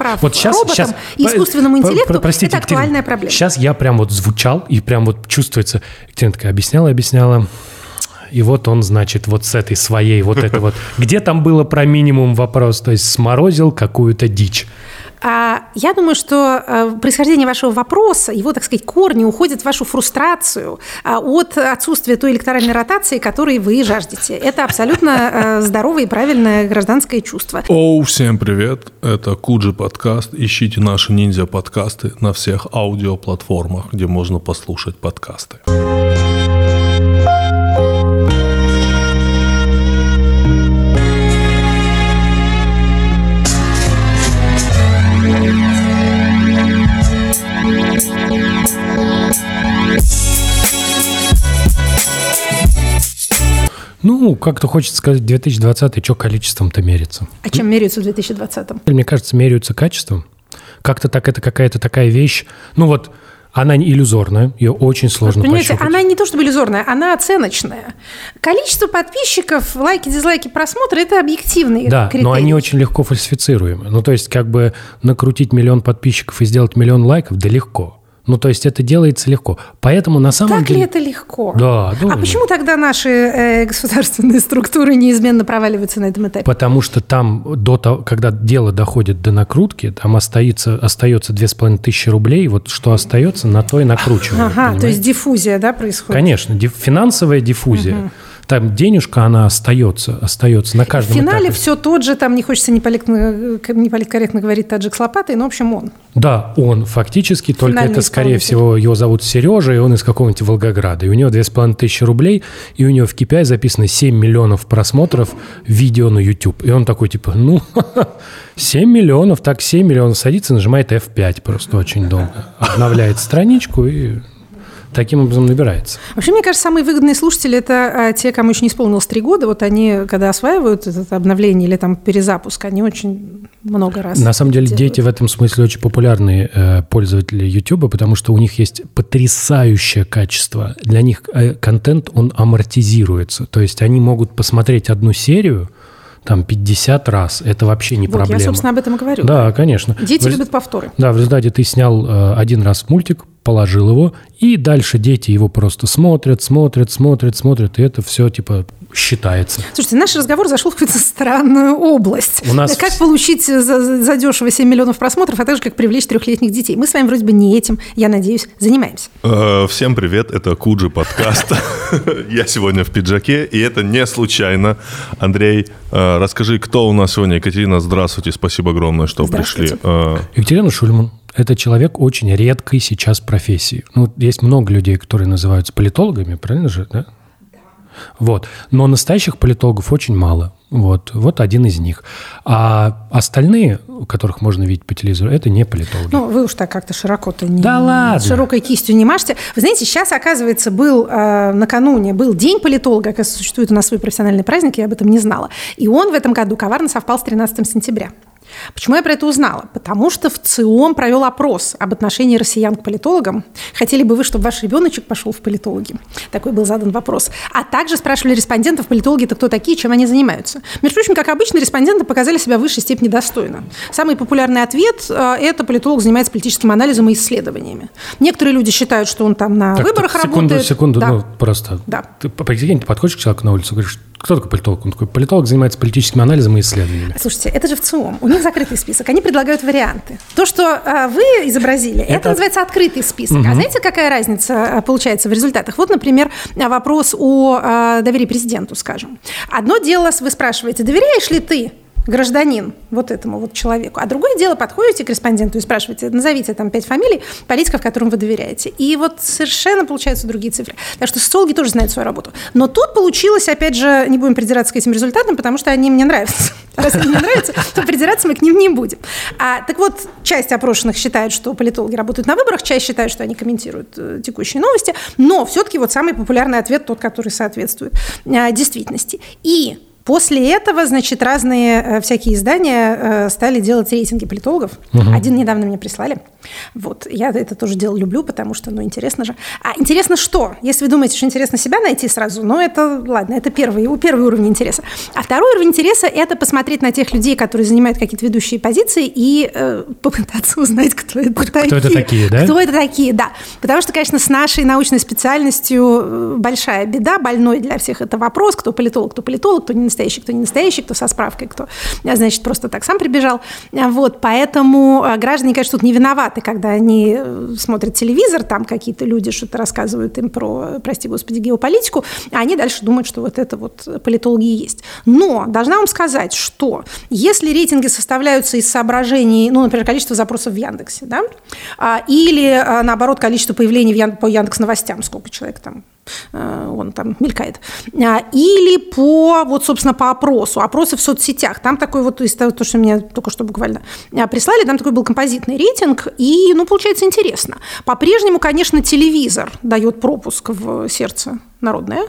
прав вот сейчас, роботам сейчас, и искусственному интеллекту, простите, это актуальная проблема. Сейчас я прям вот звучал, и прям вот чувствуется, Екатерина такая объясняла, объясняла, и вот он, значит, вот с этой своей, вот это вот. Где там было про минимум вопрос? То есть сморозил какую-то дичь. А я думаю, что э, происхождение вашего вопроса, его, так сказать, корни уходят в вашу фрустрацию а, от отсутствия той электоральной ротации, которой вы жаждете. Это абсолютно э, здоровое и правильное гражданское чувство. Оу, всем привет! Это Куджи подкаст. Ищите наши ниндзя подкасты на всех аудиоплатформах, где можно послушать подкасты. Ну, как-то хочется сказать, 2020 что количеством-то мерится? А чем меряются в 2020? Мне кажется, меряются качеством. Как-то так это какая-то такая вещь. Ну вот, она не иллюзорная, ее очень сложно Понимаете, пощупать. она не то чтобы иллюзорная, она оценочная. Количество подписчиков, лайки, дизлайки, просмотры – это объективные Да, критерии. но они очень легко фальсифицируемы. Ну, то есть, как бы накрутить миллион подписчиков и сделать миллион лайков, да легко. Ну, то есть это делается легко. Поэтому на самом так деле... Так ли это легко? Да. Думаю. А почему тогда наши э, государственные структуры неизменно проваливаются на этом этапе? Потому что там, до того, когда дело доходит до накрутки, там остается, остается 2500 рублей, вот что остается, на то и накручивают. Ага, понимаете? то есть диффузия, да, происходит? Конечно, диф, финансовая диффузия. Угу там денежка, она остается, остается на каждом В финале этапе. все тот же, там не хочется неполиткорректно, неполиткорректно говорить таджик с лопатой, но, в общем, он. Да, он фактически, только Финальный это, скорее всего, его зовут Сережа, и он из какого-нибудь Волгограда. И у него 2500 рублей, и у него в KPI записано 7 миллионов просмотров видео на YouTube. И он такой, типа, ну, 7 миллионов, так 7 миллионов садится, нажимает F5 просто очень долго. Обновляет страничку и таким образом набирается. Вообще, мне кажется, самые выгодные слушатели – это а, те, кому еще не исполнилось три года. Вот они, когда осваивают это обновление или там перезапуск, они очень много раз На самом деле, делают. дети в этом смысле очень популярные э, пользователи YouTube, потому что у них есть потрясающее качество. Для них э, контент, он амортизируется. То есть они могут посмотреть одну серию – там 50 раз. Это вообще не вот, проблема. Я, собственно, об этом и говорю. Да, конечно. Дети в... любят повторы. Да, в результате ты снял э, один раз мультик, положил его, и дальше дети его просто смотрят, смотрят, смотрят, смотрят, и это все типа считается. Слушайте, наш разговор зашел в какую-то странную область. У нас... Как получить за, за дешево 7 миллионов просмотров, а также как привлечь трехлетних детей. Мы с вами вроде бы не этим, я надеюсь, занимаемся. Э, всем привет, это Куджи подкаст. Я сегодня в пиджаке, и это не случайно. Андрей, э, расскажи, кто у нас сегодня? Екатерина, здравствуйте, спасибо огромное, что пришли. Э, Екатерина Шульман. Это человек очень редкой сейчас профессии. Ну, есть много людей, которые называются политологами, правильно же, да? Вот. Но настоящих политологов очень мало. Вот, вот один из них. А остальные, которых можно видеть по телевизору, это не политологи. Ну, вы уж так как-то широко-то не... Да ладно! Широкой кистью не мажьте. Вы знаете, сейчас, оказывается, был э, накануне, был День политолога, оказывается, существует у нас свой профессиональный праздник, я об этом не знала. И он в этом году коварно совпал с 13 сентября. Почему я про это узнала? Потому что в ЦИОМ провел опрос об отношении россиян к политологам. Хотели бы вы, чтобы ваш ребеночек пошел в политологи? Такой был задан вопрос. А также спрашивали респондентов, политологи-то кто такие, чем они занимаются. Между прочим, как обычно, респонденты показали себя в высшей степени достойно. Самый популярный ответ э, – это политолог занимается политическим анализом и исследованиями. Некоторые люди считают, что он там на так, выборах секунду, работает. Секунду, секунду, да. ну просто. Да. Ты, ты подходишь к человеку на улицу и говоришь, кто такой политолог? Он такой, политолог занимается политическим анализом и исследованиями. Слушайте, это же в ЦИОМ. У них закрытый список. Они предлагают варианты. То, что а, вы изобразили, это... это называется открытый список. Угу. А знаете, какая разница а, получается в результатах? Вот, например, вопрос о а, доверии президенту, скажем. Одно дело, вы спрашиваете, доверяешь ли ты гражданин вот этому вот человеку. А другое дело, подходите к респонденту и спрашиваете, назовите там пять фамилий политиков, которым вы доверяете. И вот совершенно получаются другие цифры. Так что социологи тоже знают свою работу. Но тут получилось, опять же, не будем придираться к этим результатам, потому что они мне нравятся. Раз они мне нравятся, то придираться мы к ним не будем. А, так вот, часть опрошенных считает, что политологи работают на выборах, часть считает, что они комментируют э, текущие новости, но все-таки вот самый популярный ответ тот, который соответствует э, действительности. И После этого, значит, разные э, всякие издания э, стали делать рейтинги политологов. Угу. Один недавно мне прислали. Вот, я это тоже дело люблю, потому что, ну, интересно же. А интересно что? Если вы думаете, что интересно себя найти сразу, ну, это, ладно, это первый, первый уровень интереса. А второй уровень интереса – это посмотреть на тех людей, которые занимают какие-то ведущие позиции, и э, попытаться узнать, кто это кто такие. Кто это такие, да? Кто это такие, да. Потому что, конечно, с нашей научной специальностью э, большая беда, больной для всех это вопрос, кто политолог, кто политолог, кто не настоящий, кто не настоящий, кто со справкой, кто, значит, просто так сам прибежал. Вот, поэтому э, граждане, конечно, тут не виноваты, когда они э, смотрят телевизор, там какие-то люди что-то рассказывают им про, прости господи, геополитику, а они дальше думают, что вот это вот политологи есть. Но должна вам сказать, что если рейтинги составляются из соображений, ну, например, количество запросов в Яндексе, да, а, или, а, наоборот, количество появлений в Ян... по Яндекс новостям, сколько человек там он там мелькает. А, или по, вот, собственно, по опросу, опросы в соцсетях. Там такой вот, то есть то, что мне только что буквально а, прислали, там такой был композитный рейтинг, и, ну, получается интересно. По-прежнему, конечно, телевизор дает пропуск в сердце народное,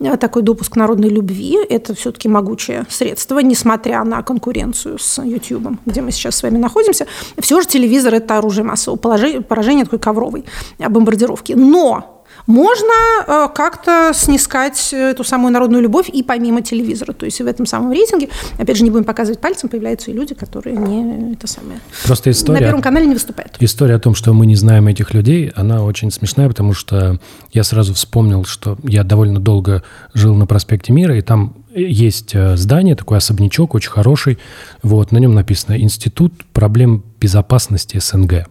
э, такой допуск народной любви. Это все-таки могучее средство, несмотря на конкуренцию с YouTube, где мы сейчас с вами находимся. Все же телевизор – это оружие массового поражения, такой ковровой бомбардировки. Но можно э, как-то снискать эту самую народную любовь и помимо телевизора. То есть в этом самом рейтинге, опять же, не будем показывать пальцем, появляются и люди, которые не это самое. Просто история... На Первом канале не выступают. История о том, что мы не знаем этих людей, она очень смешная, потому что я сразу вспомнил, что я довольно долго жил на проспекте Мира, и там есть э, здание, такой особнячок, очень хороший. Вот, на нем написано «Институт проблем безопасности СНГ».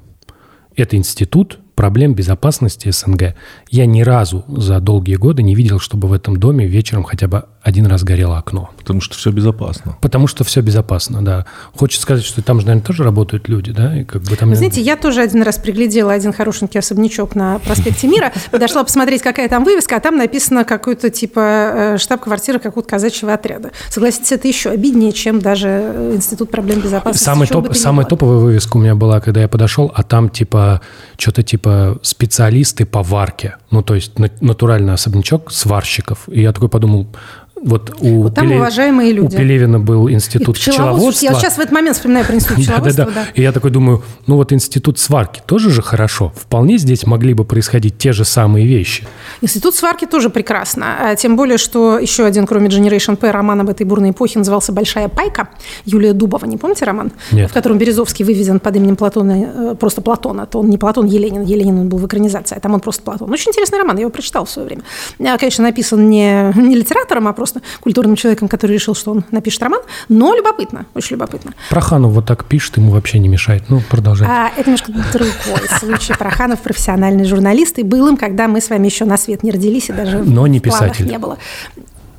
Это институт, проблем безопасности СНГ. Я ни разу за долгие годы не видел, чтобы в этом доме вечером хотя бы один раз горело окно. Потому что все безопасно. Потому что все безопасно, да. Хочется сказать, что там же, наверное, тоже работают люди, да? И как бы там... знаете, я тоже один раз приглядела один хорошенький особнячок на проспекте Мира, подошла посмотреть, какая там вывеска, а там написано какой-то типа э, штаб-квартира какого-то казачьего отряда. Согласитесь, это еще обиднее, чем даже Институт проблем безопасности. Самый, топ, самая топовая вывеска у меня была, когда я подошел, а там типа что-то типа специалисты по варке. Ну, то есть натуральный особнячок сварщиков. И я такой подумал, вот у, вот там Пеле... уважаемые люди. у Пелевина был институт пчеловодства. Я сейчас в этот момент вспоминаю про институт пчеловодства. Да, да, да. И я такой думаю, ну вот институт сварки тоже же хорошо. Вполне здесь могли бы происходить те же самые вещи. Институт сварки тоже прекрасно. А тем более, что еще один, кроме Generation P, роман об этой бурной эпохе назывался «Большая пайка». Юлия Дубова, не помните роман? Нет. В котором Березовский выведен под именем Платона, э, просто Платона. То он не Платон Еленин, Еленин он был в экранизации, а там он просто Платон. Очень интересный роман, я его прочитал в свое время. А, конечно, написан не, не литератором, а просто просто культурным человеком, который решил, что он напишет роман, но любопытно, очень любопытно. Проханов вот так пишет, ему вообще не мешает. Ну, продолжай. А, это немножко другой случай. Проханов профессиональный журналист, и был им, когда мы с вами еще на свет не родились, и даже но не писатель. не было.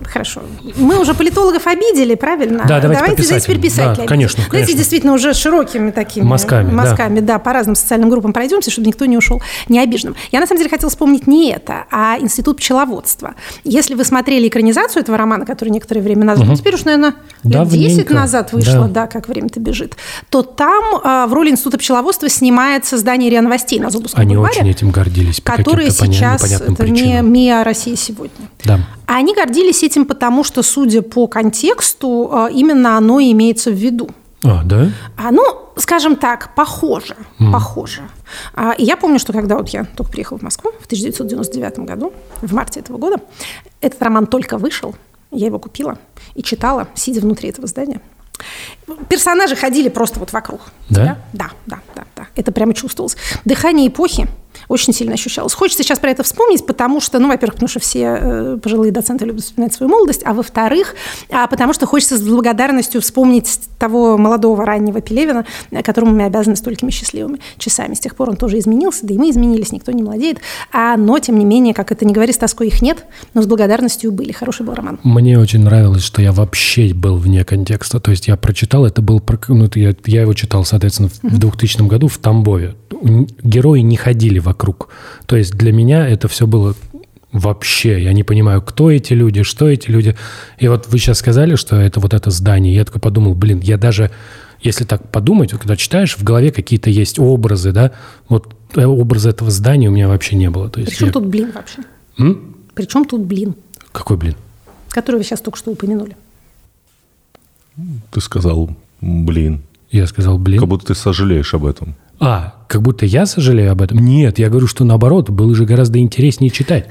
Хорошо. Мы уже политологов обидели, правильно? Да, давайте, давайте здесь теперь писателей. Да, конечно, Давайте конечно. действительно уже широкими такими мазками, мазками да. да, по разным социальным группам пройдемся, чтобы никто не ушел необиженным. Я на самом деле хотела вспомнить не это, а институт пчеловодства. Если вы смотрели экранизацию этого романа, который некоторое время назад, угу. ну, теперь уж, наверное, лет 10 назад вышло, да. да, как время-то бежит, то там э, в роли института пчеловодства снимается здание РИА Новостей на Зубовском Они бульваре, очень этим гордились. Которые сейчас, это не МИА России сегодня. Да. А они гордились этим потому, что, судя по контексту, э, именно оно имеется в виду. А, да? А, ну, скажем так, похоже, mm. похоже. А, и я помню, что когда вот я только приехала в Москву в 1999 году, в марте этого года, этот роман только вышел, я его купила и читала, сидя внутри этого здания. Персонажи ходили просто вот вокруг. Да? Да, да, да, да. Это прямо чувствовалось. Дыхание эпохи – очень сильно ощущалось. Хочется сейчас про это вспомнить, потому что, ну, во-первых, потому что все э, пожилые доценты любят вспоминать свою молодость, а во-вторых, а потому что хочется с благодарностью вспомнить того молодого раннего Пелевина, которому мы обязаны столькими счастливыми часами. С тех пор он тоже изменился, да и мы изменились, никто не молодеет. А, но, тем не менее, как это не говори, с тоской их нет, но с благодарностью были. Хороший был роман. Мне очень нравилось, что я вообще был вне контекста. То есть я прочитал, это был, ну, я, я его читал, соответственно, в 2000 году в Тамбове. Герои не ходили вокруг. То есть для меня это все было вообще. Я не понимаю, кто эти люди, что эти люди. И вот вы сейчас сказали, что это вот это здание. Я такой подумал, блин, я даже, если так подумать, когда читаешь, в голове какие-то есть образы, да, вот э, образа этого здания у меня вообще не было. То есть Причем я... тут блин вообще? М? Причем тут блин? Какой блин? Который вы сейчас только что упомянули. Ты сказал «блин». Я сказал «блин». Как будто ты сожалеешь об этом. А, как будто я сожалею об этом? Нет, я говорю, что наоборот, было же гораздо интереснее читать.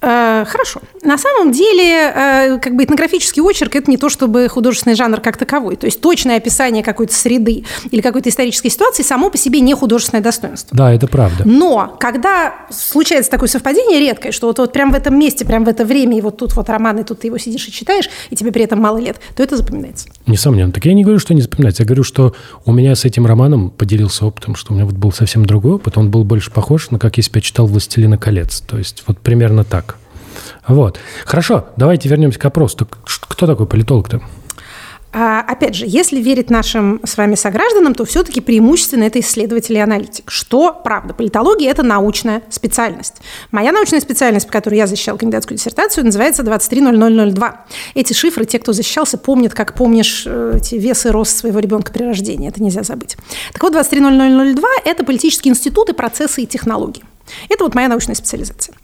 Э, хорошо. На самом деле, э, как бы этнографический очерк – это не то, чтобы художественный жанр как таковой. То есть точное описание какой-то среды или какой-то исторической ситуации само по себе не художественное достоинство. Да, это правда. Но когда случается такое совпадение редкое, что вот, вот прямо в этом месте, прямо в это время, и вот тут вот роман, и тут ты его сидишь и читаешь, и тебе при этом мало лет, то это запоминается. Несомненно. Так я не говорю, что не запоминается. Я говорю, что у меня с этим романом поделился опытом, что у меня вот был совсем другой опыт. Он был больше похож на как если бы я читал «Властелина колец». То есть вот примерно так. Вот. Хорошо, давайте вернемся к опросу. Кто такой политолог-то? А, опять же, если верить нашим с вами согражданам, то все-таки преимущественно это исследователь и аналитик. Что правда? Политология – это научная специальность. Моя научная специальность, по которой я защищала кандидатскую диссертацию, называется 230002. Эти шифры, те, кто защищался, помнят, как помнишь э, эти вес и рост своего ребенка при рождении. Это нельзя забыть. Так вот, 230002 – это политические институты, процессы и технологии. Это вот моя научная специализация.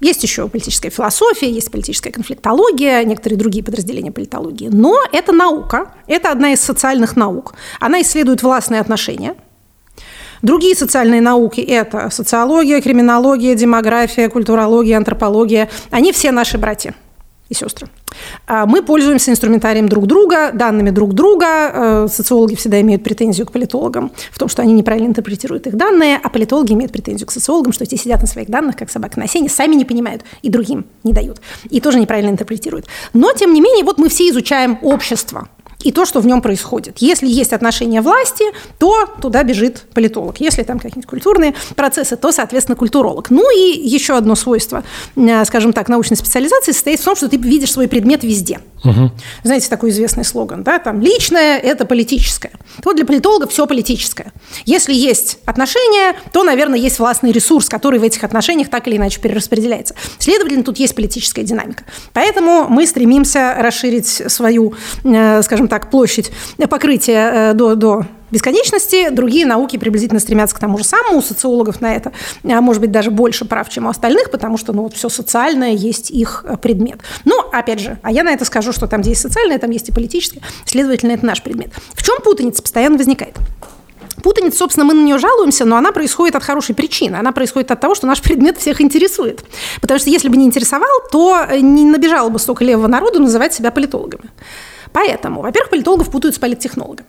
Есть еще политическая философия, есть политическая конфликтология, некоторые другие подразделения политологии. Но это наука, это одна из социальных наук. Она исследует властные отношения, Другие социальные науки – это социология, криминология, демография, культурология, антропология. Они все наши братья и сестры. А, мы пользуемся инструментарием друг друга, данными друг друга. Э, социологи всегда имеют претензию к политологам в том, что они неправильно интерпретируют их данные, а политологи имеют претензию к социологам, что те сидят на своих данных, как собака на сене, сами не понимают и другим не дают. И тоже неправильно интерпретируют. Но, тем не менее, вот мы все изучаем общество и то, что в нем происходит. Если есть отношение власти, то туда бежит политолог. Если там какие-нибудь культурные процессы, то, соответственно, культуролог. Ну и еще одно свойство, э, скажем так, научной специализации состоит в том, что ты видишь свой предмет везде. Угу. Знаете, такой известный слоган, да, там личное – это политическое. Вот для политолога все политическое. Если есть отношения, то, наверное, есть властный ресурс, который в этих отношениях так или иначе перераспределяется. Следовательно, тут есть политическая динамика. Поэтому мы стремимся расширить свою, э, скажем так, площадь покрытия э, до, до бесконечности. Другие науки приблизительно стремятся к тому же самому. У социологов на это, а, может быть, даже больше прав, чем у остальных, потому что ну, вот все социальное есть их э, предмет. Но, опять же, а я на это скажу, что там, где есть социальное, там есть и политическое. Следовательно, это наш предмет. В чем путаница постоянно возникает? Путаница, собственно, мы на нее жалуемся, но она происходит от хорошей причины. Она происходит от того, что наш предмет всех интересует. Потому что если бы не интересовал, то не набежало бы столько левого народу называть себя политологами. Поэтому, во-первых, политологов путают с политтехнологами.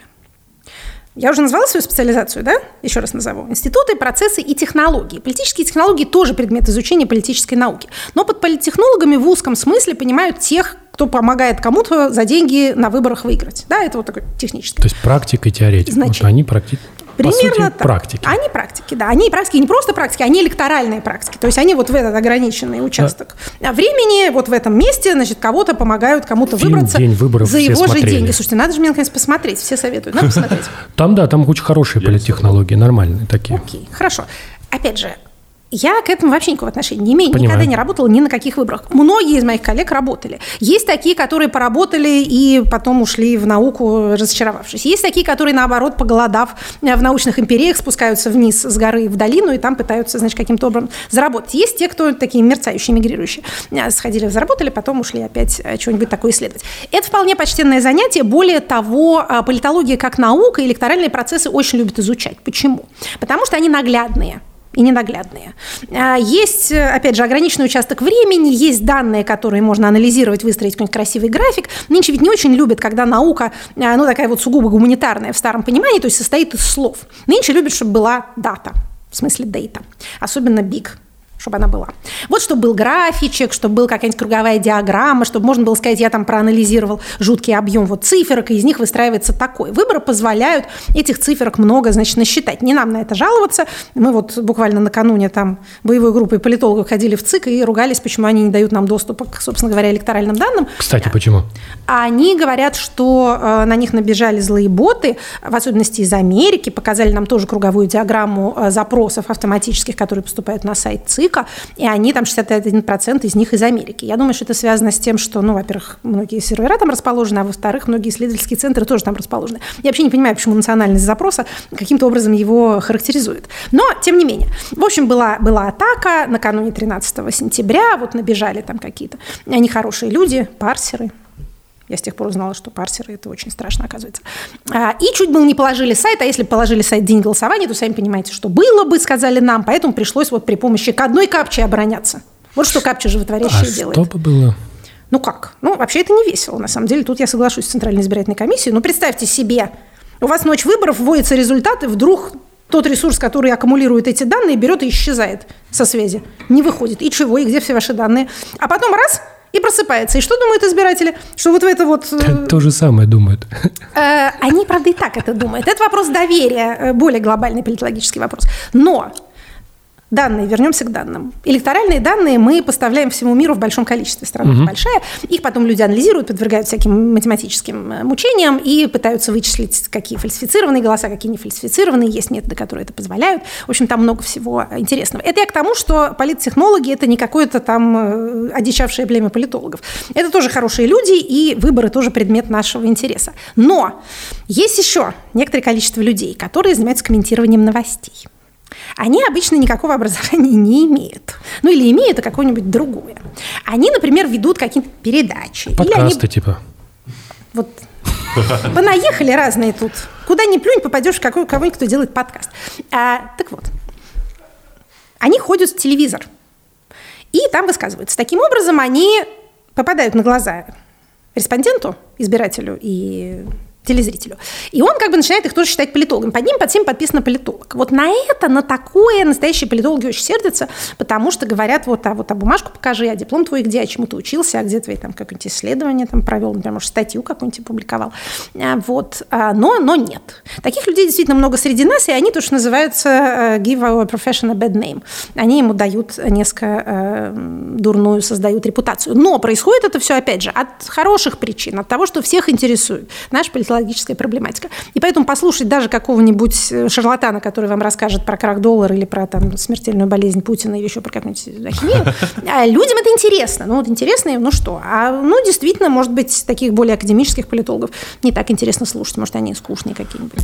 Я уже назвала свою специализацию, да? Еще раз назову. Институты, процессы и технологии. Политические технологии тоже предмет изучения политической науки. Но под политтехнологами в узком смысле понимают тех, кто помогает кому-то за деньги на выборах выиграть. Да, это вот такое техническое. То есть практика и теоретика. Значит, вот они практи... Примерно по сути, так. практики. Они практики, да. Они практики не просто практики, они электоральные практики. То есть они вот в этот ограниченный участок да. времени, вот в этом месте, значит, кого-то помогают кому-то Фильм выбраться День выборов за его смотрели. же деньги. Слушайте, надо же мне наконец посмотреть. Все советуют. Надо посмотреть. Там, да, там очень хорошие политтехнологии, нормальные такие. Окей, хорошо. Опять же, я к этому вообще никакого отношения не имею. Понимаю. Никогда не работала ни на каких выборах. Многие из моих коллег работали. Есть такие, которые поработали и потом ушли в науку, разочаровавшись. Есть такие, которые, наоборот, поголодав в научных империях, спускаются вниз с горы в долину и там пытаются, значит, каким-то образом заработать. Есть те, кто такие мерцающие, мигрирующие. Сходили, заработали, потом ушли опять э, что-нибудь такое исследовать. Это вполне почтенное занятие. Более того, политология как наука, электоральные процессы очень любят изучать. Почему? Потому что они наглядные и ненаглядные. А, есть, опять же, ограниченный участок времени, есть данные, которые можно анализировать, выстроить какой-нибудь красивый график. Нынче ведь не очень любят, когда наука, а, ну, такая вот сугубо гуманитарная в старом понимании, то есть состоит из слов. Нынче любят, чтобы была дата, в смысле дейта, особенно big чтобы она была. Вот чтобы был графичек, чтобы была какая-нибудь круговая диаграмма, чтобы можно было сказать, я там проанализировал жуткий объем вот циферок, и из них выстраивается такой. Выборы позволяют этих циферок много, значит, насчитать. Не нам на это жаловаться. Мы вот буквально накануне там боевой группой политологов ходили в ЦИК и ругались, почему они не дают нам доступа к, собственно говоря, электоральным данным. Кстати, почему? Они говорят, что э, на них набежали злые боты, в особенности из Америки, показали нам тоже круговую диаграмму э, запросов автоматических, которые поступают на сайт ЦИК, языка, и они там 61% из них из Америки. Я думаю, что это связано с тем, что, ну, во-первых, многие сервера там расположены, а во-вторых, многие исследовательские центры тоже там расположены. Я вообще не понимаю, почему национальность запроса каким-то образом его характеризует. Но, тем не менее. В общем, была, была атака накануне 13 сентября, вот набежали там какие-то нехорошие люди, парсеры, Я с тех пор узнала, что парсеры – это очень страшно, оказывается. А, и чуть было не положили сайт, а если положили сайт день голосования, то сами понимаете, что было бы, сказали нам, поэтому пришлось вот при помощи к одной капче обороняться. Вот что капча животворящая а делает. что бы было? Ну как? Ну, вообще это не весело, на самом деле. Тут я соглашусь с Центральной избирательной комиссией. Но представьте себе, у вас ночь выборов, вводятся результаты, вдруг тот ресурс, который аккумулирует эти данные, берет и исчезает со связи. Не выходит. И чего, и где все ваши данные. А потом раз – и просыпается. И что думают избиратели? Что вот в это вот... Э, то же самое думают. Э, они, правда, и так это думают. Это вопрос доверия, э, более глобальный политологический вопрос. Но данные, вернемся к данным. Электоральные данные мы поставляем всему миру в большом количестве. Страна угу. большая. Их потом люди анализируют, подвергают всяким математическим э, мучениям и пытаются вычислить, какие фальсифицированные голоса, какие не фальсифицированные. Есть методы, которые это позволяют. В общем, там много всего интересного. Это я к тому, что политтехнологи – это не какое-то там э, одичавшее племя политологов. Это тоже хорошие люди, и выборы тоже предмет нашего интереса. Но есть еще некоторое количество людей, которые занимаются комментированием новостей они обычно никакого образования не имеют. Ну или имеют, а какое-нибудь другое. Они, например, ведут какие-то передачи. Подкасты они... типа. Вот понаехали разные тут. Куда ни плюнь, попадешь в какой, кого-нибудь, кто делает подкаст. А, так вот, они ходят в телевизор. И там высказываются. Таким образом, они попадают на глаза респонденту, избирателю и телезрителю. И он как бы начинает их тоже считать политологами. Под ним под всем подписано политолог. Вот на это, на такое настоящие политологи очень сердятся, потому что говорят, вот, а вот а бумажку покажи, а диплом твой где, а чему ты учился, а где твои там какое-нибудь исследование там провел, например, может, статью какую-нибудь опубликовал. А, вот. А, но, но нет. Таких людей действительно много среди нас, и они тоже называются uh, give our profession a bad name. Они ему дают несколько uh, дурную, создают репутацию. Но происходит это все, опять же, от хороших причин, от того, что всех интересует. Наш политолог психологическая проблематика. И поэтому послушать даже какого-нибудь э, шарлатана, который вам расскажет про крах доллара или про там, смертельную болезнь Путина или еще про какую-нибудь ахинею, а людям это интересно. Ну вот интересно, ну что? А ну действительно, может быть, таких более академических политологов не так интересно слушать. Может, они скучные какие-нибудь.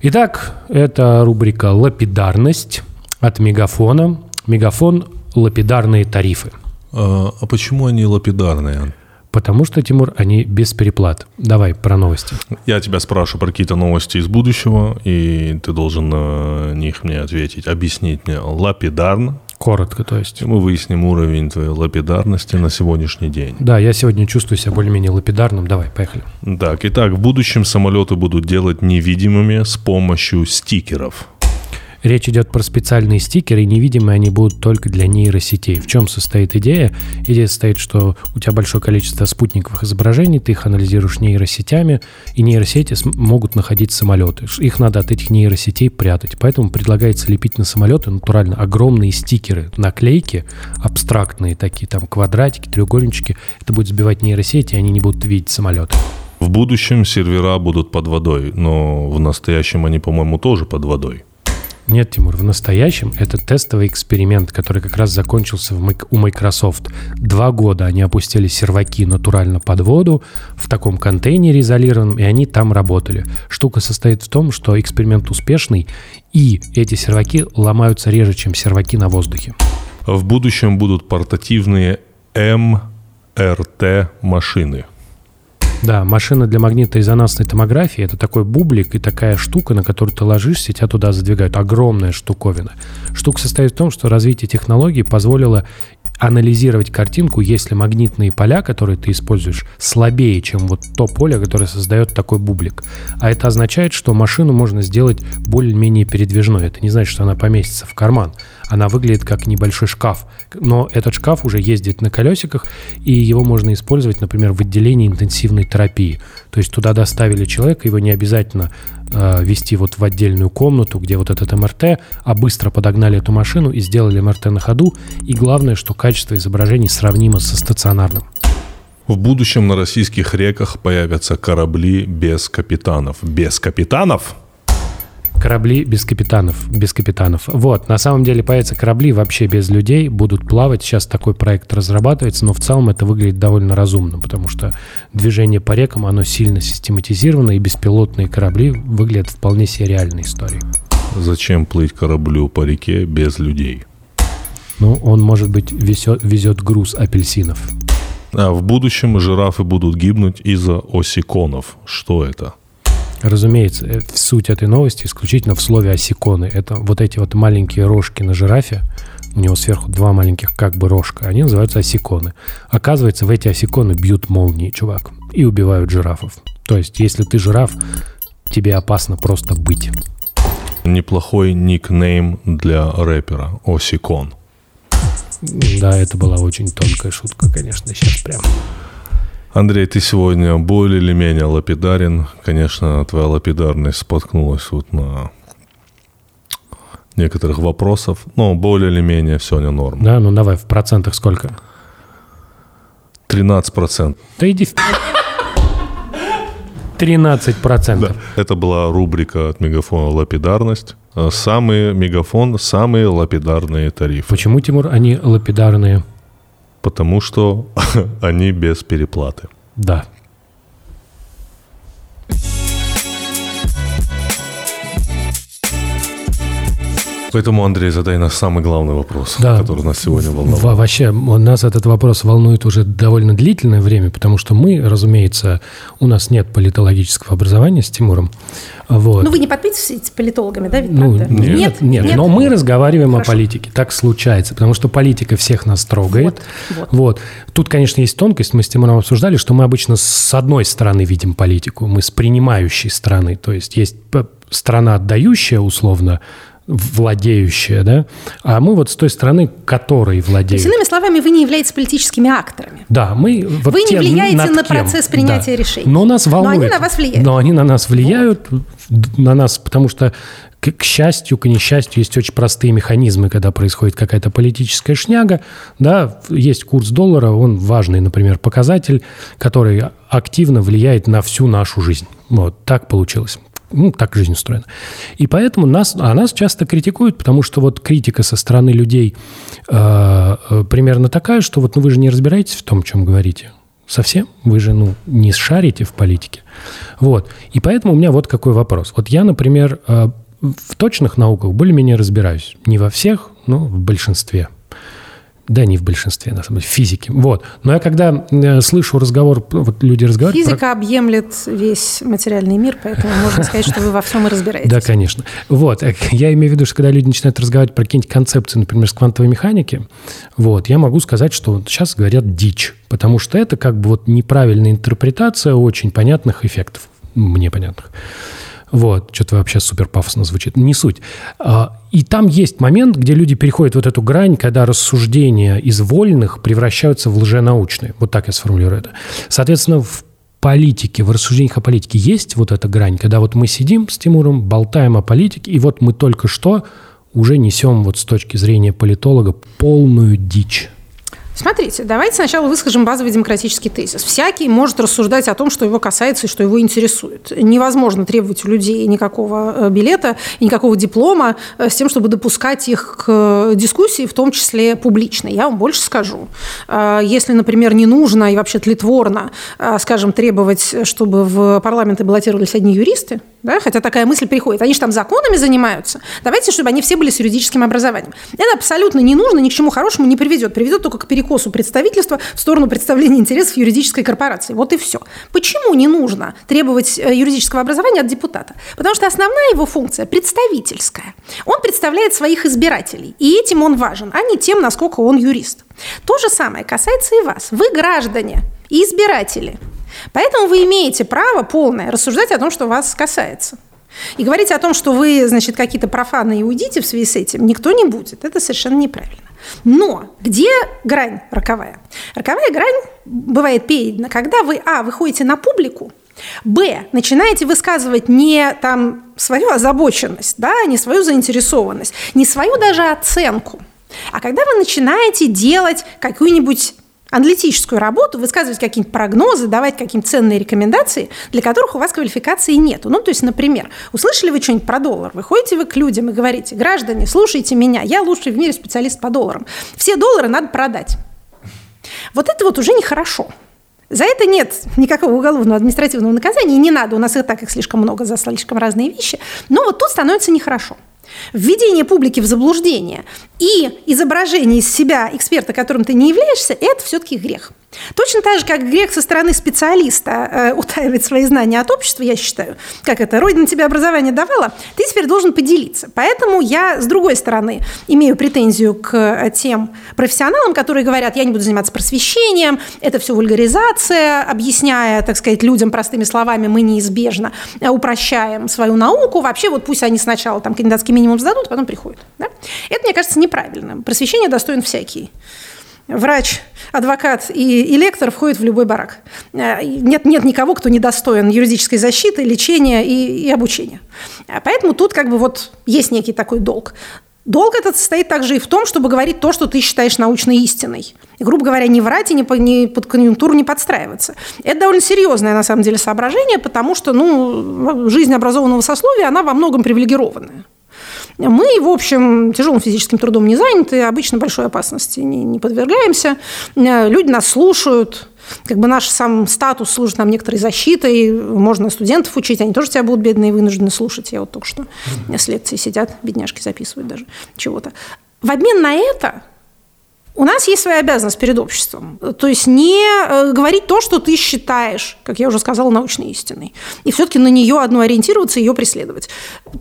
Итак, это рубрика «Лапидарность» от Мегафона. Мегафон «Лапидарные тарифы». А, а почему они лапидарные? Потому что, Тимур, они без переплат. Давай про новости. Я тебя спрашиваю про какие-то новости из будущего, и ты должен на них мне ответить, объяснить мне лапидарно. Коротко, то есть. И мы выясним уровень твоей лапидарности на сегодняшний день. Да, я сегодня чувствую себя более-менее лапидарным. Давай, поехали. Так, итак, в будущем самолеты будут делать невидимыми с помощью стикеров. Речь идет про специальные стикеры, и невидимые они будут только для нейросетей. В чем состоит идея? Идея состоит, что у тебя большое количество спутниковых изображений, ты их анализируешь нейросетями, и нейросети могут находить самолеты. Их надо от этих нейросетей прятать. Поэтому предлагается лепить на самолеты натурально огромные стикеры, наклейки, абстрактные такие, там квадратики, треугольнички. Это будет сбивать нейросети, и они не будут видеть самолеты. В будущем сервера будут под водой, но в настоящем они, по-моему, тоже под водой. Нет, Тимур, в настоящем это тестовый эксперимент, который как раз закончился в, у Microsoft. Два года они опустили серваки натурально под воду в таком контейнере изолированном, и они там работали. Штука состоит в том, что эксперимент успешный, и эти серваки ломаются реже, чем серваки на воздухе. В будущем будут портативные МРТ-машины – да, машина для магнитно-резонансной томографии – это такой бублик и такая штука, на которую ты ложишься, и тебя туда задвигают. Огромная штуковина. Штука состоит в том, что развитие технологий позволило анализировать картинку, если магнитные поля, которые ты используешь, слабее, чем вот то поле, которое создает такой бублик. А это означает, что машину можно сделать более-менее передвижной. Это не значит, что она поместится в карман она выглядит как небольшой шкаф. Но этот шкаф уже ездит на колесиках, и его можно использовать, например, в отделении интенсивной терапии. То есть туда доставили человека, его не обязательно э, вести вот в отдельную комнату, где вот этот МРТ, а быстро подогнали эту машину и сделали МРТ на ходу. И главное, что качество изображений сравнимо со стационарным. В будущем на российских реках появятся корабли без капитанов. Без капитанов? Корабли без капитанов, без капитанов. Вот, на самом деле появятся корабли вообще без людей, будут плавать. Сейчас такой проект разрабатывается, но в целом это выглядит довольно разумно, потому что движение по рекам, оно сильно систематизировано, и беспилотные корабли выглядят вполне себе реальной историей. Зачем плыть кораблю по реке без людей? Ну, он, может быть, везет, везет груз апельсинов. А в будущем жирафы будут гибнуть из-за осиконов. Что это? Разумеется, э, суть этой новости исключительно в слове осиконы. Это вот эти вот маленькие рожки на жирафе, у него сверху два маленьких как бы рожка, они называются осиконы. Оказывается, в эти осиконы бьют молнии, чувак, и убивают жирафов. То есть, если ты жираф, тебе опасно просто быть. Неплохой никнейм для рэпера Осикон. Да, это была очень тонкая шутка, конечно, сейчас прям. Андрей, ты сегодня более или менее лапидарен. Конечно, твоя лапидарность споткнулась вот на некоторых вопросов, но более или менее все не норм. Да, ну давай, в процентах сколько? 13 процентов. Да иди в... 13 процентов. Да. Это была рубрика от Мегафона «Лапидарность». Самые Мегафон, самые лапидарные тарифы. Почему, Тимур, они лапидарные? Потому что они без переплаты. Да. Поэтому, Андрей, задай наш самый главный вопрос, да. который нас сегодня волнует. Во вообще, нас этот вопрос волнует уже довольно длительное время, потому что мы, разумеется, у нас нет политологического образования с Тимуром. Вот. Ну, вы не подписываетесь политологами, да, ведь ну, Нет, нет, нет, нет, но мы разговариваем Хорошо. о политике. Так случается, потому что политика всех нас трогает. Вот, вот. вот. Тут, конечно, есть тонкость. Мы с Тимуром обсуждали, что мы обычно с одной стороны видим политику, мы с принимающей стороны. То есть есть страна отдающая, условно, владеющая, да, а мы вот с той стороны, которой владеют. То есть, иными словами, вы не являетесь политическими акторами. Да, мы... Вот вы не влияете на кем, процесс принятия да. решений. Но нас волнует. Но они на вас влияют. Но они на нас влияют, вот. на нас, потому что к, к счастью, к несчастью, есть очень простые механизмы, когда происходит какая-то политическая шняга, да, есть курс доллара, он важный, например, показатель, который активно влияет на всю нашу жизнь. Вот так получилось. Ну, так жизнь устроена. И поэтому нас, а нас часто критикуют, потому что вот критика со стороны людей э, э, примерно такая, что вот ну, вы же не разбираетесь в том, чем говорите. Совсем? Вы же, ну, не шарите в политике. Вот. И поэтому у меня вот какой вопрос. Вот я, например, э, в точных науках более-менее разбираюсь. Не во всех, но в большинстве. Да, не в большинстве, на самом деле, физики. Вот. Но я когда э, слышу разговор, вот люди разговаривают... Физика про... объемлет весь материальный мир, поэтому можно сказать, что вы во всем и разбираетесь. Да, конечно. Вот. Э, я имею в виду, что когда люди начинают разговаривать про какие-нибудь концепции, например, с квантовой механики, вот, я могу сказать, что сейчас говорят дичь, потому что это как бы вот неправильная интерпретация очень понятных эффектов, мне понятных. Вот, что-то вообще супер пафосно звучит. Не суть. А, и там есть момент, где люди переходят вот эту грань, когда рассуждения из вольных превращаются в лженаучные. Вот так я сформулирую это. Соответственно, в политике, в рассуждениях о политике есть вот эта грань, когда вот мы сидим с Тимуром, болтаем о политике, и вот мы только что уже несем вот с точки зрения политолога полную дичь. Смотрите, давайте сначала выскажем базовый демократический тезис. Всякий может рассуждать о том, что его касается и что его интересует. Невозможно требовать у людей никакого э, билета и никакого диплома э, с тем, чтобы допускать их к дискуссии, в том числе публичной. Я вам больше скажу. Э, если, например, не нужно и вообще тлетворно, скажем, требовать, чтобы в парламенты баллотировались одни юристы, да, хотя такая мысль приходит, они же там законами занимаются, давайте, чтобы они все были с юридическим образованием. Это абсолютно не нужно, ни к чему хорошему не приведет, приведет только к перекосу представительства в сторону представления интересов юридической корпорации. Вот и все. Почему не нужно требовать э, юридического образования от депутата? Потому что основная его функция представительская. Он представляет своих избирателей, и этим он важен, а не тем, насколько он юрист. То же самое касается и вас. Вы граждане, избиратели. Поэтому вы имеете право полное рассуждать о том, что вас касается. И говорить о том, что вы, значит, какие-то профаны и уйдите в связи с этим, никто не будет. Это совершенно неправильно. Но где грань роковая? Роковая грань бывает передана, когда вы, а, выходите на публику, Б. Начинаете высказывать не там свою озабоченность, да, не свою заинтересованность, не свою даже оценку, а когда вы начинаете делать какую-нибудь аналитическую работу, высказывать какие-нибудь прогнозы, давать какие-нибудь ценные рекомендации, для которых у вас квалификации нет. Ну, то есть, например, услышали вы что-нибудь про доллар, выходите вы к людям и говорите, граждане, слушайте меня, я лучший в мире специалист по долларам. Все доллары надо продать. Вот это вот уже нехорошо. За это нет никакого уголовного административного наказания, не надо, у нас и так их слишком много за слишком разные вещи. Но вот тут становится нехорошо. Введение публики в заблуждение и изображение из себя эксперта, которым ты не являешься, это все-таки грех. Точно так же, как грех со стороны специалиста э, утаивать свои знания от общества, я считаю, как это, Родина тебе образование давала, ты теперь должен поделиться. Поэтому я, с другой стороны, имею претензию к э, тем профессионалам, которые говорят, я не буду заниматься просвещением, это все вульгаризация, объясняя, так сказать, людям простыми словами, мы неизбежно э, упрощаем свою науку, вообще вот пусть они сначала там кандидатский минимум сдадут, а потом приходят. Да? Это, мне кажется, неправильно. Просвещение достоин всякий врач, адвокат и, и лектор входят в любой барак. Э, нет, нет никого, кто не достоин юридической защиты, лечения и, и обучения. Э, поэтому тут как бы вот есть некий такой долг. Долг этот состоит также и в том, чтобы говорить то, что ты считаешь научной истиной. И, грубо говоря, не врать и не, не под конъюнктуру не подстраиваться. Это довольно серьезное, на самом деле, соображение, потому что ну, жизнь образованного сословия, она во многом привилегированная. Мы, в общем, тяжелым физическим трудом не заняты, обычно большой опасности не, не подвергаемся. Э, люди нас слушают, как бы наш сам статус служит нам некоторой защитой, можно студентов учить, они тоже тебя будут бедные вынуждены слушать. Я вот только что с лекции сидят, бедняжки записывают даже чего-то. В обмен на это у нас есть своя обязанность перед обществом. То есть не э, говорить то, что ты считаешь, как я уже сказала, научной истиной. И все-таки на нее одну ориентироваться, ее преследовать.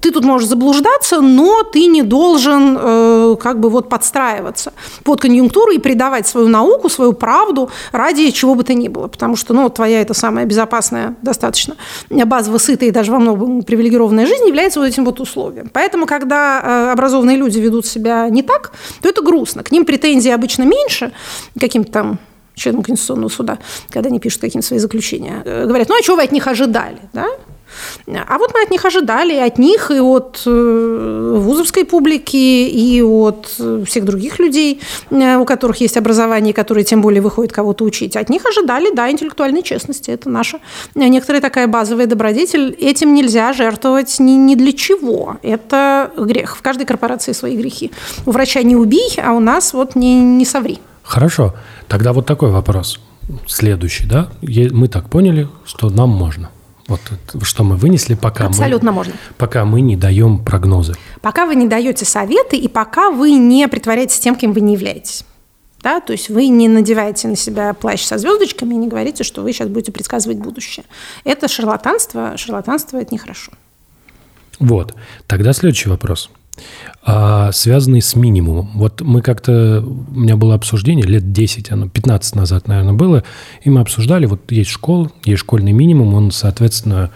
Ты тут можешь заблуждаться, но ты не должен э, как бы вот подстраиваться под конъюнктуру и предавать свою науку, свою правду ради чего бы то ни было. Потому что ну, твоя это самая безопасная, достаточно базово сытая и даже во многом привилегированная жизнь является вот этим вот условием. Поэтому, когда э, образованные люди ведут себя не так, то это грустно. К ним претензии об обычно меньше каким-то там членам Конституционного суда, когда они пишут какие-то свои заключения, э, говорят, ну а чего вы от них ожидали? Да? А вот мы от них ожидали, и от них, и от э, вузовской публики, и от э, всех других людей, у которых есть образование, которые тем более выходят кого-то учить. От них ожидали, да, интеллектуальной честности. Это наша некоторая такая базовая добродетель. Этим нельзя жертвовать ни, ни для чего. Это грех. В каждой корпорации свои грехи. У врача не убей, а у нас вот не, не соври. Хорошо. Тогда вот такой вопрос. Следующий, да? Мы так поняли, что нам можно. Вот что мы вынесли, пока Абсолютно мы, можно. Пока мы не даем прогнозы. Пока вы не даете советы и пока вы не притворяетесь тем, кем вы не являетесь. Да? То есть вы не надеваете на себя плащ со звездочками и не говорите, что вы сейчас будете предсказывать будущее. Это шарлатанство. Шарлатанство – это нехорошо. Вот. Тогда следующий вопрос – а, связанный с минимумом. Вот мы как-то, у меня было обсуждение лет 10, оно 15 назад, наверное, было, и мы обсуждали, вот есть школа, есть школьный минимум, он, соответственно,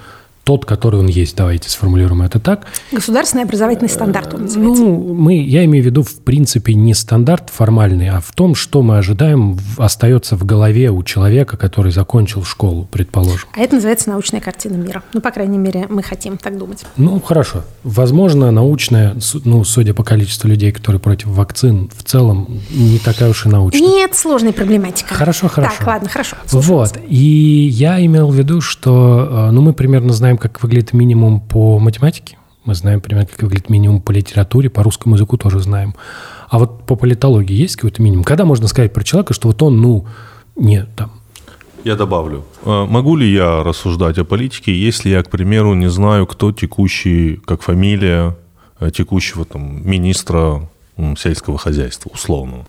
тот, который он есть. Давайте сформулируем это так. Государственный образовательный стандарт он называется. Ну, мы, я имею в виду, в принципе, не стандарт формальный, а в том, что мы ожидаем, остается в голове у человека, который закончил школу, предположим. А это называется научная картина мира. Ну, по крайней мере, мы хотим так думать. Ну, хорошо. Возможно, научная, ну, судя по количеству людей, которые против вакцин, в целом не такая уж и научная. Нет, сложная проблематика. Хорошо, хорошо. Так, ладно, хорошо. Вот. И я имел в виду, что, э, ну, мы примерно знаем, как выглядит минимум по математике, мы знаем примерно, как выглядит минимум по литературе, по русскому языку тоже знаем. А вот по политологии есть какой-то минимум? Когда можно сказать про человека, что вот он, ну, не там... Я добавлю. А могу ли я рассуждать о политике, если я, к примеру, не знаю, кто текущий, как фамилия э, текущего там министра сельского хозяйства, условного?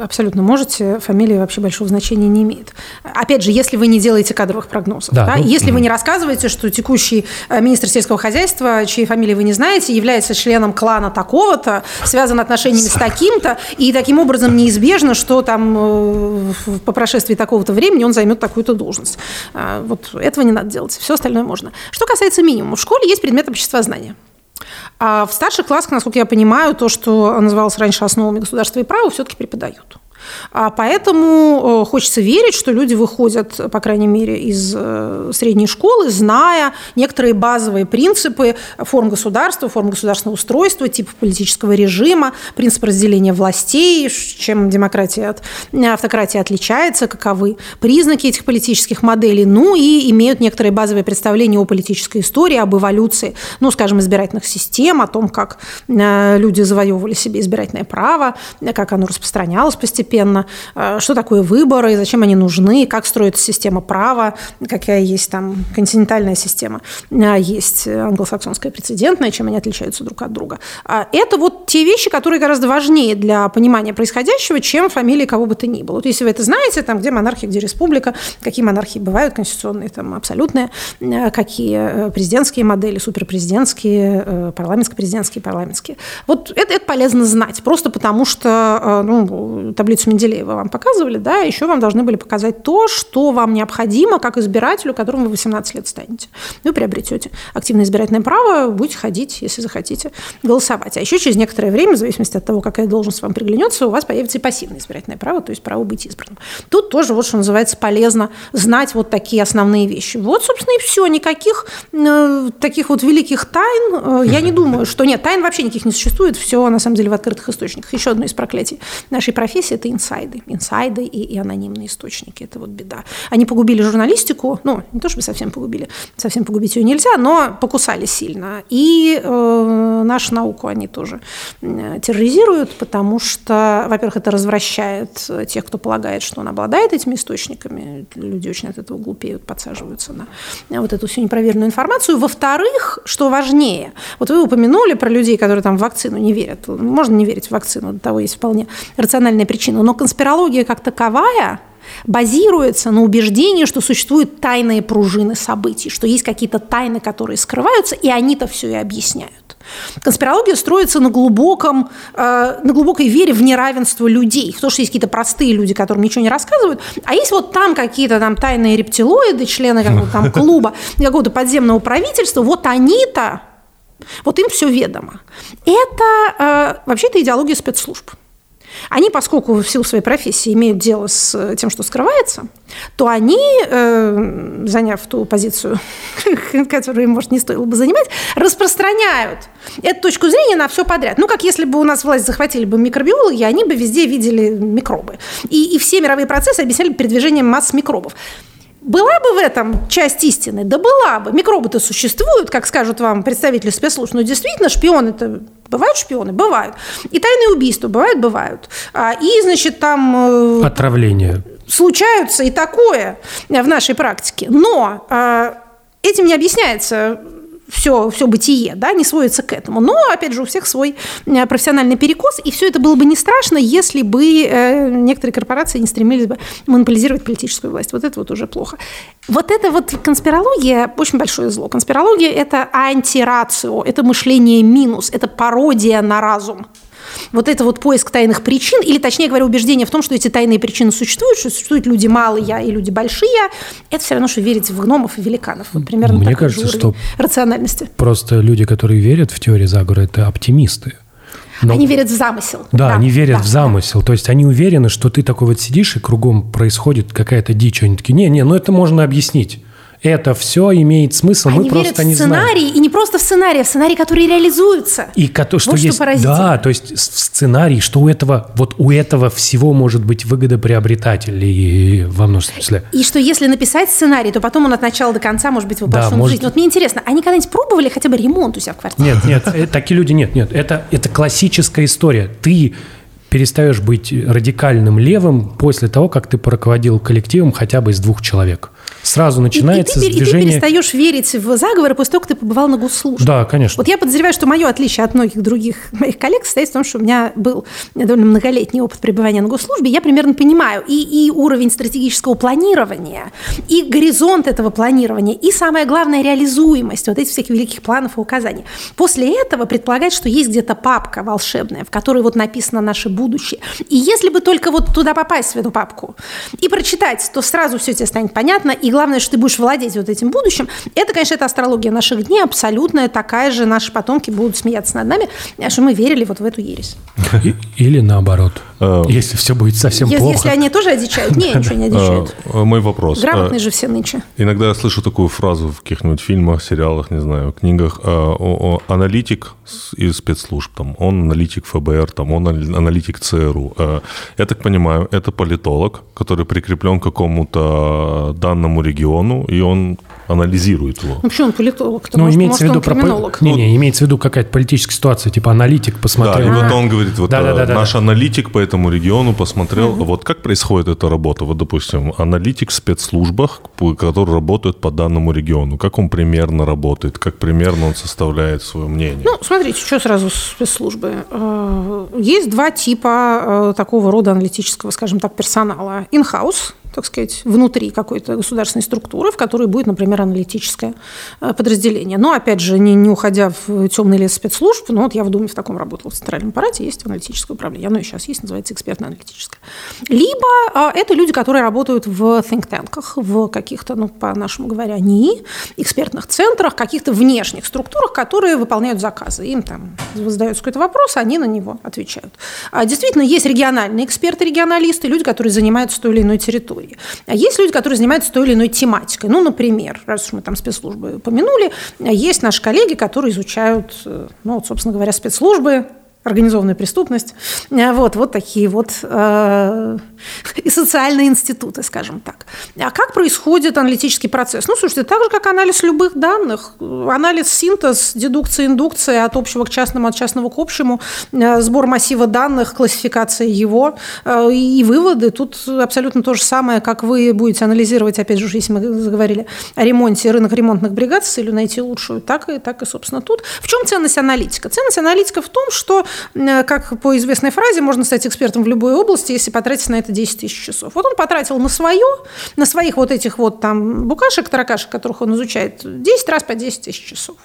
Абсолютно можете, фамилия вообще большого значения не имеет. Опять же, если вы не делаете кадровых прогнозов, да, да? Ну, если вы не рассказываете, что текущий э, министр сельского хозяйства, чьей фамилии вы не знаете, является членом клана такого-то, связан отношениями с таким-то, и таким образом неизбежно, что там э, по прошествии такого-то времени он займет такую-то должность. А, вот этого не надо делать, все остальное можно. Что касается минимума, в школе есть предмет общества знания. А в старших классах, насколько я понимаю, то, что называлось раньше основами государства и права, все-таки преподают. А поэтому э, хочется верить, что люди выходят, по крайней мере, из э, средней школы, зная некоторые базовые принципы форм государства, форм государственного устройства, типа политического режима, принцип разделения властей, чем демократия от автократии отличается, каковы признаки этих политических моделей, ну и имеют некоторые базовые представления о политической истории, об эволюции, ну, скажем, избирательных систем, о том, как э, люди завоевывали себе избирательное право, как оно распространялось постепенно, постепенно, что такое выборы, зачем они нужны, как строится система права, какая есть там континентальная система, есть англосаксонская прецедентная, чем они отличаются друг от друга. Это вот те вещи, которые гораздо важнее для понимания происходящего, чем фамилии кого бы то ни было. Вот если вы это знаете, там, где монархия, где республика, какие монархии бывают, конституционные, там, абсолютные, какие президентские модели, суперпрезидентские, парламентско-президентские, парламентские. Вот это, это полезно знать, просто потому что ну, таблицу Менделеева вам показывали, да, еще вам должны были показать то, что вам необходимо как избирателю, которому вы 18 лет станете. Вы приобретете активное избирательное право, будете ходить, если захотите, голосовать. А еще через некоторое время, в зависимости от того, какая должность вам приглянется, у вас появится и пассивное избирательное право, то есть право быть избранным. Тут тоже, вот что называется, полезно знать вот такие основные вещи. Вот, собственно, и все. Никаких э, таких вот великих тайн. Э, я не думаю, что нет, тайн вообще никаких не существует. Все, на самом деле, в открытых источниках. Еще одно из проклятий нашей профессии – это инсайды. Инсайды и, и анонимные источники. Это вот беда. Они погубили журналистику. Ну, не то чтобы совсем погубили. Совсем погубить ее нельзя, но покусали сильно. И э, нашу науку они тоже э, терроризируют, потому что, во-первых, это развращает тех, кто полагает, что он обладает этими источниками. Люди очень от этого глупеют, подсаживаются на вот эту всю непроверенную информацию. Во-вторых, что важнее, вот вы упомянули про людей, которые там в вакцину не верят. Можно не верить в вакцину, до того есть вполне рациональная причина. Но конспирология как таковая базируется на убеждении, что существуют тайные пружины событий, что есть какие-то тайны, которые скрываются, и они-то все и объясняют. Конспирология строится на, глубоком, э, на глубокой вере в неравенство людей. В то, что есть какие-то простые люди, которым ничего не рассказывают, а есть вот там какие-то там тайные рептилоиды, члены какого-то там клуба, какого-то подземного правительства, вот они-то, вот им все ведомо. Это э, вообще-то идеология спецслужб. Они, поскольку в силу своей профессии имеют дело с тем, что скрывается, то они, э, заняв ту позицию, которую им, может, не стоило бы занимать, распространяют эту точку зрения на все подряд. Ну, как если бы у нас власть захватили бы микробиологи, они бы везде видели микробы. И, и все мировые процессы объясняли передвижением масс микробов. Была бы в этом часть истины? Да была бы. Микробы-то существуют, как скажут вам представители спецслужб. Но действительно, шпионы-то Бывают шпионы? Бывают. И тайные убийства бывают? Бывают. А, и, значит, там... Э, Отравление. Случаются и такое в нашей практике. Но а, этим не объясняется все, все бытие, да, не сводится к этому. Но, опять же, у всех свой э, профессиональный перекос, и все это было бы не страшно, если бы э, некоторые корпорации не стремились бы монополизировать политическую власть. Вот это вот уже плохо. Вот это вот конспирология – очень большое зло. Конспирология – это антирацио, это мышление минус, это пародия на разум вот это вот поиск тайных причин, или, точнее говоря, убеждение в том, что эти тайные причины существуют, что существуют люди малые и люди большие, это все равно, что верить в гномов и великанов. Вот примерно Мне кажется, что рациональности. Просто люди, которые верят в теории заговора, это оптимисты. Но... Они верят в замысел. Да, да они верят да, в замысел. Да. То есть они уверены, что ты такой вот сидишь, и кругом происходит какая-то дичь. Они такие, не-не, ну это можно объяснить это все имеет смысл, Они мы просто не знаем. сценарий, и не просто в сценарии, а в сценарии, которые реализуются. И что вот есть, что да, то есть в сценарии, что у этого, вот у этого всего может быть выгодоприобретатель и во множественном числе. И что если написать сценарий, то потом он от начала до конца может быть воплощен да, может... в жизнь. Вот мне интересно, они когда-нибудь пробовали хотя бы ремонт у себя в квартире? Нет, нет, э, такие люди нет, нет, это, это классическая история. Ты перестаешь быть радикальным левым после того, как ты руководил коллективом хотя бы из двух человек сразу начинается и, и, ты, движение... И ты перестаешь верить в заговоры после того, как ты побывал на госслужбе. Да, конечно. Вот я подозреваю, что мое отличие от многих других моих коллег состоит в том, что у меня был довольно многолетний опыт пребывания на госслужбе. Я примерно понимаю и, и уровень стратегического планирования, и горизонт этого планирования, и самое главное, реализуемость вот этих всех великих планов и указаний. После этого предполагать, что есть где-то папка волшебная, в которой вот написано наше будущее. И если бы только вот туда попасть, в эту папку, и прочитать, то сразу все тебе станет понятно, и главное, что ты будешь владеть вот этим будущим. Это, конечно, это астрология наших дней, абсолютная такая же. Наши потомки будут смеяться над нами, что мы верили вот в эту ересь. Или наоборот. Э, если все будет совсем если, плохо. Если они тоже одичают. Не, ничего не одичают. Э, мой вопрос. Грамотные э, же все нынче. Иногда я слышу такую фразу в каких-нибудь фильмах, сериалах, не знаю, книгах. Аналитик из спецслужб, там, он аналитик ФБР, там, он аналитик ЦРУ. Я так понимаю, это политолог, который прикреплен к какому-то данному региону, и он анализирует его. Ну, почему он политолог? Ну, может, имеется в виду криминолог. Не, не, имеется в виду какая-то политическая ситуация, типа аналитик посмотрел. Да, и вот он говорит, вот да, да, да, наш да. аналитик по этому региону посмотрел, угу. вот как происходит эта работа. Вот, допустим, аналитик в спецслужбах, который работает по данному региону, как он примерно работает, как примерно он составляет свое мнение. Ну, смотрите, что сразу спецслужбы. Э, есть два типа э, такого рода аналитического, скажем так, персонала. In-house, так сказать, внутри какой-то государственной структуры, в которой будет, например, аналитическое э, подразделение. Но, опять же, не, не уходя в темный лес спецслужб, ну вот я в Думе в таком работала, в Центральном аппарате есть аналитическое управление, оно и сейчас есть, называется экспертно-аналитическое. Либо а, это люди, которые работают в think-танках, в каких-то, ну, по-нашему говоря, НИИ, экспертных центрах, каких-то внешних структурах, которые выполняют заказы. Им там задается какой-то вопрос, они на него отвечают. А действительно, есть региональные эксперты, регионалисты, люди, которые занимаются той или иной территорией истории. А есть люди, которые занимаются той или иной тематикой. Ну, например, раз уж мы там спецслужбы помянули, есть наши коллеги, которые изучают, э, ну, вот, собственно говоря, спецслужбы, организованная преступность. Э, вот, вот такие вот э, и социальные институты, скажем так. А как происходит аналитический процесс? Ну, слушайте, так же, как анализ любых данных. Анализ, синтез, дедукция, индукция от общего к частному, от частного к общему, э, сбор массива данных, классификация его э, и выводы. Тут абсолютно то же самое, как вы будете анализировать, опять же, если мы заговорили о ремонте, рынок ремонтных бригад с целью найти лучшую, так и, так и, собственно, тут. В чем ценность аналитика? Ценность аналитика в том, что как по известной фразе, можно стать экспертом в любой области, если потратить на это 10 тысяч часов. Вот он потратил на свое, на своих вот этих вот там букашек, таракашек, которых он изучает, 10 раз по 10 тысяч часов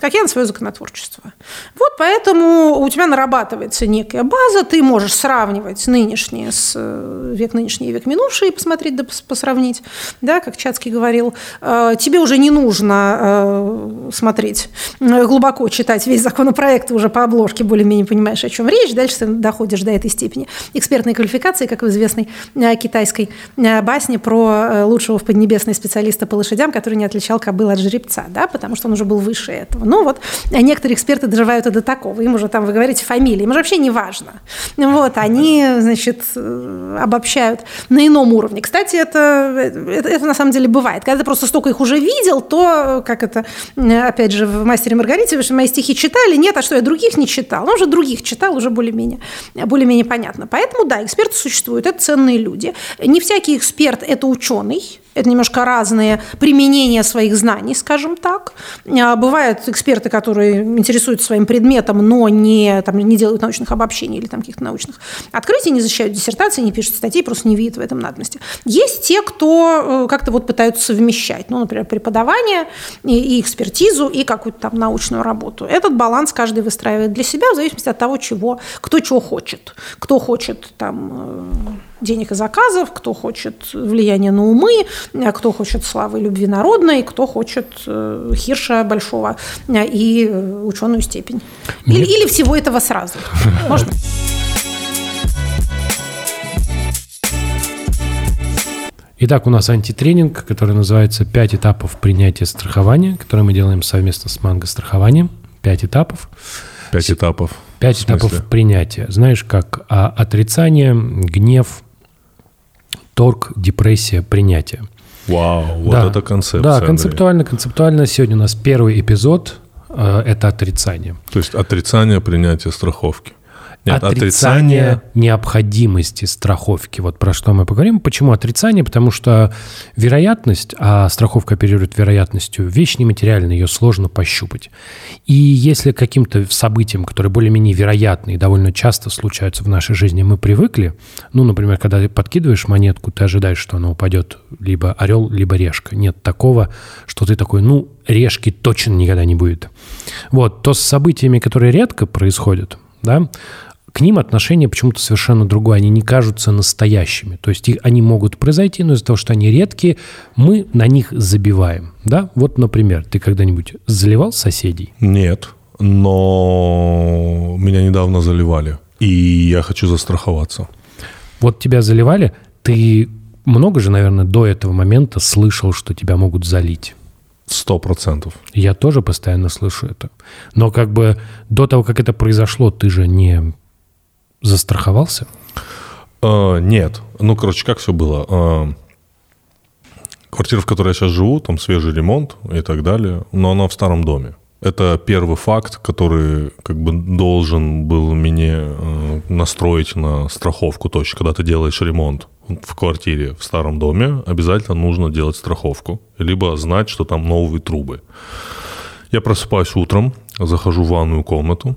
как я на свое законотворчество. Вот поэтому у тебя нарабатывается некая база, ты можешь сравнивать нынешнее с э, век нынешний и век минувший, и посмотреть да посравнить, да, как Чацкий говорил. Э, тебе уже не нужно э, смотреть, глубоко читать весь законопроект, уже по обложке более-менее понимаешь, о чем речь, дальше ты доходишь до этой степени экспертной квалификации, как в известной китайской басне про лучшего в Поднебесной специалиста по лошадям, который не отличал кобыл от жеребца, да, потому что он уже был выше этого. Ну вот некоторые эксперты доживают и до такого. Им уже там, вы говорите, фамилии, им уже вообще не важно. Вот, они, значит, э, обобщают на ином уровне. Кстати, это, это, это на самом деле бывает. Когда ты просто столько их уже видел, то, как это, опять же, в «Мастере Маргарите», вы же мои стихи читали, нет, а что, я других не читал. Ну, уже других читал, уже более-менее более понятно. Поэтому, да, эксперты существуют, это ценные люди. Не всякий эксперт – это ученый, это немножко разные применения своих знаний, скажем так. А, бывают эксперты, которые интересуются своим предметом, но не, там, не делают научных обобщений или там, каких-то научных открытий, не защищают диссертации, не пишут статьи, просто не видят в этом надобности. Есть те, кто э, как-то вот пытаются совмещать, ну, например, преподавание и, и экспертизу, и какую-то там научную работу. Этот баланс каждый выстраивает для себя в зависимости от того, чего, кто чего хочет. Кто хочет там э, денег и заказов, кто хочет влияния на умы, а кто хочет славы любви народной, кто хочет э, Хирша большого э, и э, ученую степень. Или, или всего этого сразу. Можно? Итак, у нас антитренинг, который называется «Пять этапов принятия страхования», который мы делаем совместно с Манго страхованием. Пять этапов. Пять этапов. Пять этапов принятия. Знаешь, как а, отрицание, гнев, торг, депрессия, принятие. Вау, вот да. это концепция. Да, концептуально, Андрей. концептуально. Сегодня у нас первый эпизод э, – это отрицание. То есть отрицание принятия страховки. Нет, отрицание, отрицание необходимости страховки. Вот про что мы поговорим. Почему отрицание? Потому что вероятность, а страховка оперирует вероятностью, вещь нематериальная, ее сложно пощупать. И если каким-то событиям, которые более-менее вероятны и довольно часто случаются в нашей жизни, мы привыкли, ну, например, когда ты подкидываешь монетку, ты ожидаешь, что она упадет либо орел, либо решка. Нет такого, что ты такой, ну, решки точно никогда не будет. Вот, то с событиями, которые редко происходят, да, к ним отношение почему-то совершенно другое. Они не кажутся настоящими. То есть они могут произойти, но из-за того, что они редкие, мы на них забиваем. Да? Вот, например, ты когда-нибудь заливал соседей? Нет, но меня недавно заливали. И я хочу застраховаться. Вот тебя заливали, ты много же, наверное, до этого момента слышал, что тебя могут залить. Сто процентов. Я тоже постоянно слышу это. Но как бы до того, как это произошло, ты же не застраховался? Uh, нет. Ну, короче, как все было? Uh, Квартира, в которой я сейчас живу, там свежий ремонт и так далее, но она в старом доме. Это первый факт, который как бы должен был мне э, настроить на страховку точно. Когда ты делаешь ремонт в квартире в старом доме, обязательно нужно делать страховку, либо знать, что там новые трубы. Я просыпаюсь утром, захожу в ванную комнату,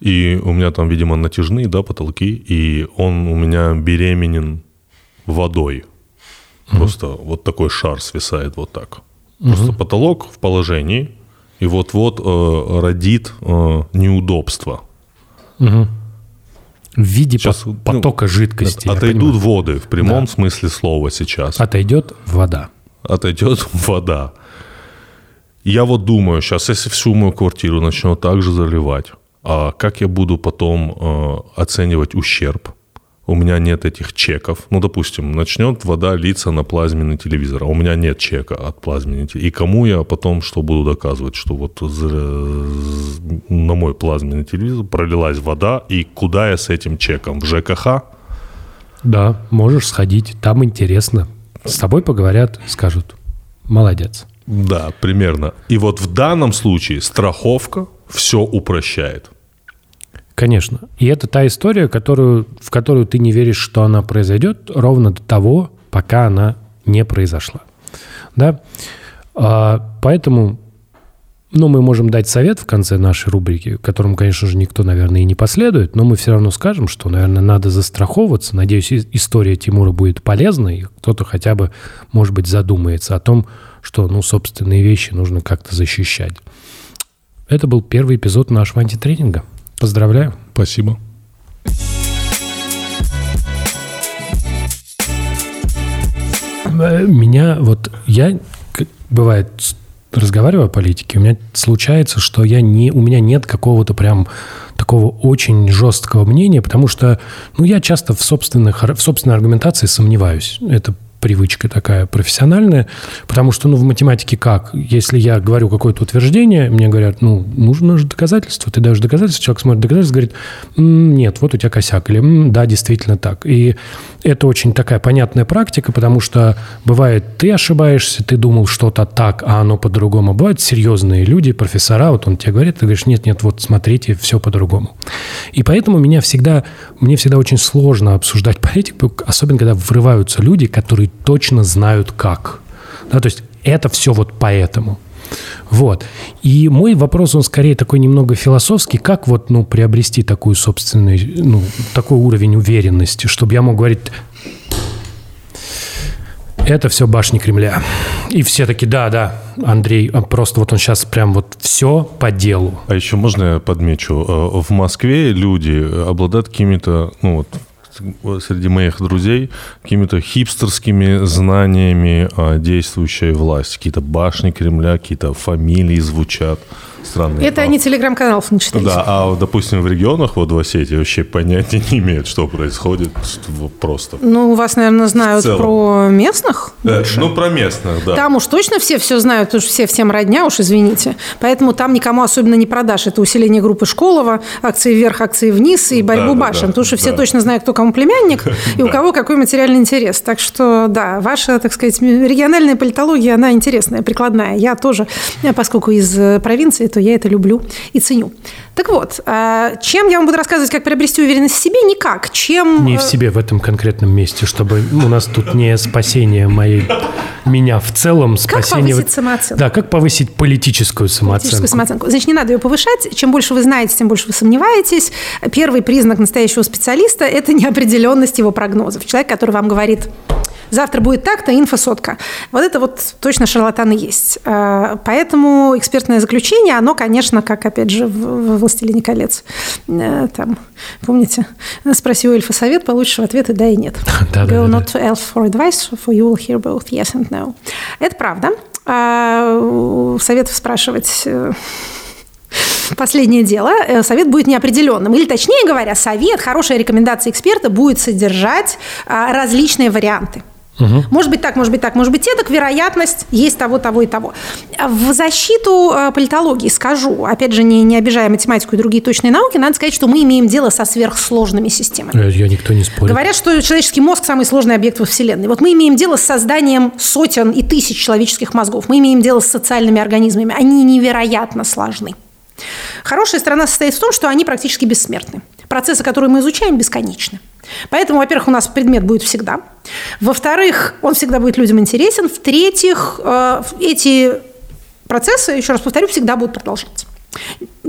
и у меня там, видимо, натяжные, да, потолки, и он у меня беременен водой. Просто угу. вот такой шар свисает вот так. Угу. Просто потолок в положении, и вот-вот э, родит э, неудобство. Угу. В виде сейчас, ну, потока ну, жидкости. Отойдут воды в прямом да. смысле слова сейчас. Отойдет вода. Отойдет вода. Я вот думаю, сейчас, если всю мою квартиру начну так же заливать, а как я буду потом э, оценивать ущерб? У меня нет этих чеков. Ну, допустим, начнет вода литься на плазменный телевизор, а у меня нет чека от плазменного телевизора. И кому я потом что буду доказывать, что вот на мой плазменный телевизор пролилась вода, и куда я с этим чеком? В ЖКХ? Да, можешь сходить, там интересно. С тобой поговорят, скажут, молодец. Да, примерно. И вот в данном случае страховка все упрощает. Конечно. И это та история, которую, в которую ты не веришь, что она произойдет, ровно до того, пока она не произошла. Да? А, поэтому ну, мы можем дать совет в конце нашей рубрики, которому, конечно же, никто, наверное, и не последует, но мы все равно скажем, что, наверное, надо застраховываться. Надеюсь, история Тимура будет полезной, и кто-то хотя бы, может быть, задумается о том, что, ну, собственные вещи нужно как-то защищать. Это был первый эпизод нашего антитренинга. Поздравляю. Спасибо. Меня вот я бывает разговариваю о политике, у меня случается, что я не, у меня нет какого-то прям такого очень жесткого мнения, потому что ну, я часто в, собственных, в собственной аргументации сомневаюсь. Это привычка такая профессиональная, потому что, ну, в математике как? Если я говорю какое-то утверждение, мне говорят, ну, нужно же доказательство, ты даешь доказательство, человек смотрит доказательство, говорит, нет, вот у тебя косяк, или да, действительно так. И это очень такая понятная практика, потому что бывает, ты ошибаешься, ты думал что-то так, а оно по-другому. Бывают серьезные люди, профессора, вот он тебе говорит, ты говоришь, нет, нет, вот смотрите, все по-другому. И поэтому меня всегда, мне всегда очень сложно обсуждать политику, особенно когда врываются люди, которые точно знают как. Да, то есть это все вот поэтому. Вот. И мой вопрос, он скорее такой немного философский. Как вот, ну, приобрести такую собственную, ну, такой уровень уверенности, чтобы я мог говорить, это все башни Кремля. И все таки да, да, Андрей, а просто вот он сейчас прям вот все по делу. А еще можно я подмечу? Э, в Москве люди обладают какими-то, ну вот, среди моих друзей какими-то хипстерскими знаниями действующей власти. Какие-то башни Кремля, какие-то фамилии звучат странные. Это они телеграм-каналов не читают. Да, а, допустим, в регионах, вот в Осетии, вообще понятия не имеют, что происходит просто. Ну, у вас, наверное, знают про местных э, Ну, про местных, да. Там уж точно все все знают, что все всем родня, уж извините. Поэтому там никому особенно не продашь. Это усиление группы Школова, акции вверх, акции вниз и борьбу да, башен. Да, потому что да. все точно знают, кто кому племянник и у кого какой материальный интерес. Так что, да, ваша, так сказать, региональная политология, она интересная, прикладная. Я тоже, поскольку из провинции, то я это люблю и ценю. Так вот, а, чем я вам буду рассказывать, как приобрести уверенность в себе? Никак. Чем... Не в э, себе в этом конкретном месте, чтобы у нас тут не спасение моей, меня в целом, спасение... Как повысить самооценку? Да, как повысить политическую самооценку? Политическую самооценку. Значит, не надо ее повышать. Чем больше вы знаете, тем больше вы сомневаетесь. Первый признак настоящего специалиста – это неопределенность его прогнозов. Человек, который вам говорит, завтра будет так-то, инфосотка. Вот это вот точно шарлатаны есть. А, поэтому экспертное заключение, оно, конечно, как, опять же, в «Властелине колец». Э, там, помните, спроси у эльфа совет, получишь ответы «да» и «нет». Go not to elf for advice, for you will hear both yes and no. Это правда. А, советов спрашивать э, последнее дело, э, совет будет неопределенным. Или, точнее говоря, совет, хорошая рекомендация эксперта будет содержать различные варианты. Угу. Может быть так, может быть так, может быть так, вероятность есть того, того и того. В защиту э, политологии скажу, опять же, не, не обижая математику и другие точные науки, надо сказать, что мы имеем дело со сверхсложными системами. Я никто не спорит. Говорят, что человеческий мозг самый сложный объект во Вселенной. Вот мы имеем дело с созданием сотен и тысяч человеческих мозгов. Мы имеем дело с социальными организмами. Они невероятно сложны. Хорошая сторона состоит в том, что они практически бессмертны. Процессы, которые мы изучаем, бесконечны. Поэтому, во-первых, у нас предмет будет всегда. Во-вторых, он всегда будет людям интересен. В-третьих, э, эти процессы, еще раз повторю, всегда будут продолжаться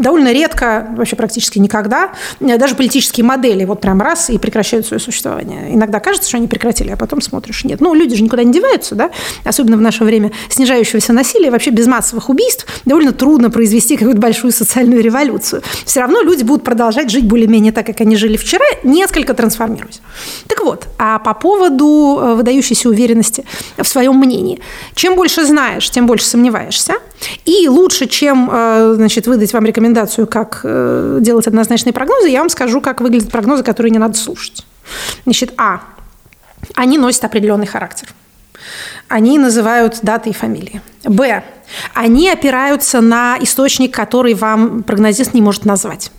довольно редко, вообще практически никогда, даже политические модели вот прям раз и прекращают свое существование. Иногда кажется, что они прекратили, а потом смотришь, нет. Ну, люди же никуда не деваются, да, особенно в наше время снижающегося насилия, вообще без массовых убийств довольно трудно произвести какую-то большую социальную революцию. Все равно люди будут продолжать жить более-менее так, как они жили вчера, несколько трансформируясь. Так вот, а по поводу э, выдающейся уверенности в своем мнении. Чем больше знаешь, тем больше сомневаешься. И лучше, чем э, значит, выдать вам рекомендацию, как э, делать однозначные прогнозы, я вам скажу, как выглядят прогнозы, которые не надо слушать. Значит, а. Они носят определенный характер. Они называют даты и фамилии. Б. Они опираются на источник, который вам прогнозист не может назвать.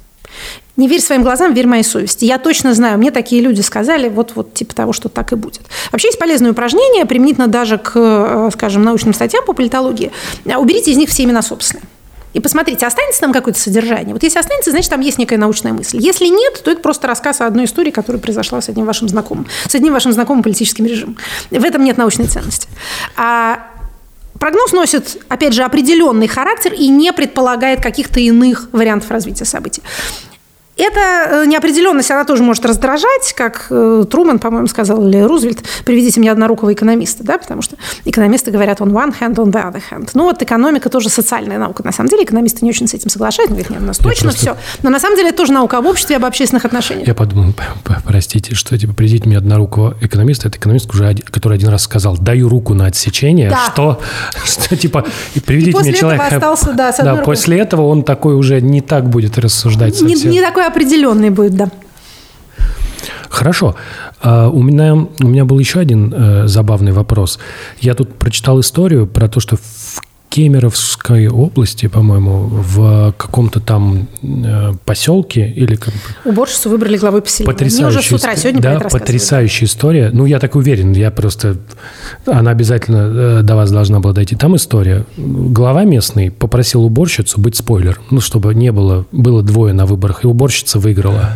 Не верь своим глазам, верь моей совести. Я точно знаю, мне такие люди сказали, вот, вот типа того, что так и будет. Вообще есть полезное упражнение, применительно даже к, э, скажем, научным статьям по политологии. Уберите из них все имена собственные. И посмотрите, останется там какое-то содержание. Вот если останется, значит, там есть некая научная мысль. Если нет, то это просто рассказ о одной истории, которая произошла с одним вашим знакомым, с одним вашим знакомым политическим режимом. В этом нет научной ценности. А Прогноз носит, опять же, определенный характер и не предполагает каких-то иных вариантов развития событий. Эта э, неопределенность, она тоже может раздражать, как э, Труман, по-моему, сказал, или Рузвельт, приведите мне однорукого экономиста, да, потому что экономисты говорят on one hand, on the other hand. Ну вот экономика тоже социальная наука. На самом деле экономисты не очень с этим соглашаются, говорят, нет, у нас я точно просто... все. Но на самом деле это тоже наука об обществе, об общественных отношениях. Я подумал, простите, что типа приведите мне однорукого экономиста, это экономист, уже, который один раз сказал, даю руку на отсечение, да. что, что типа, приведите мне человека. остался, да, да, после этого он такой уже не так будет рассуждать. Не, не такой такой определенный будет, да. Хорошо. Uh, у, меня, у меня был еще один uh, забавный вопрос. Я тут прочитал историю про то, что в Кемеровской области, по-моему, в каком-то там э, поселке или как уборщицу выбрали главой поселения. Потрясающая, Мне уже с утра сегодня да, потрясающая история. Ну я так уверен, я просто она обязательно э, до вас должна была дойти. Там история. Глава местный попросил уборщицу быть спойлер, ну чтобы не было было двое на выборах и уборщица выиграла.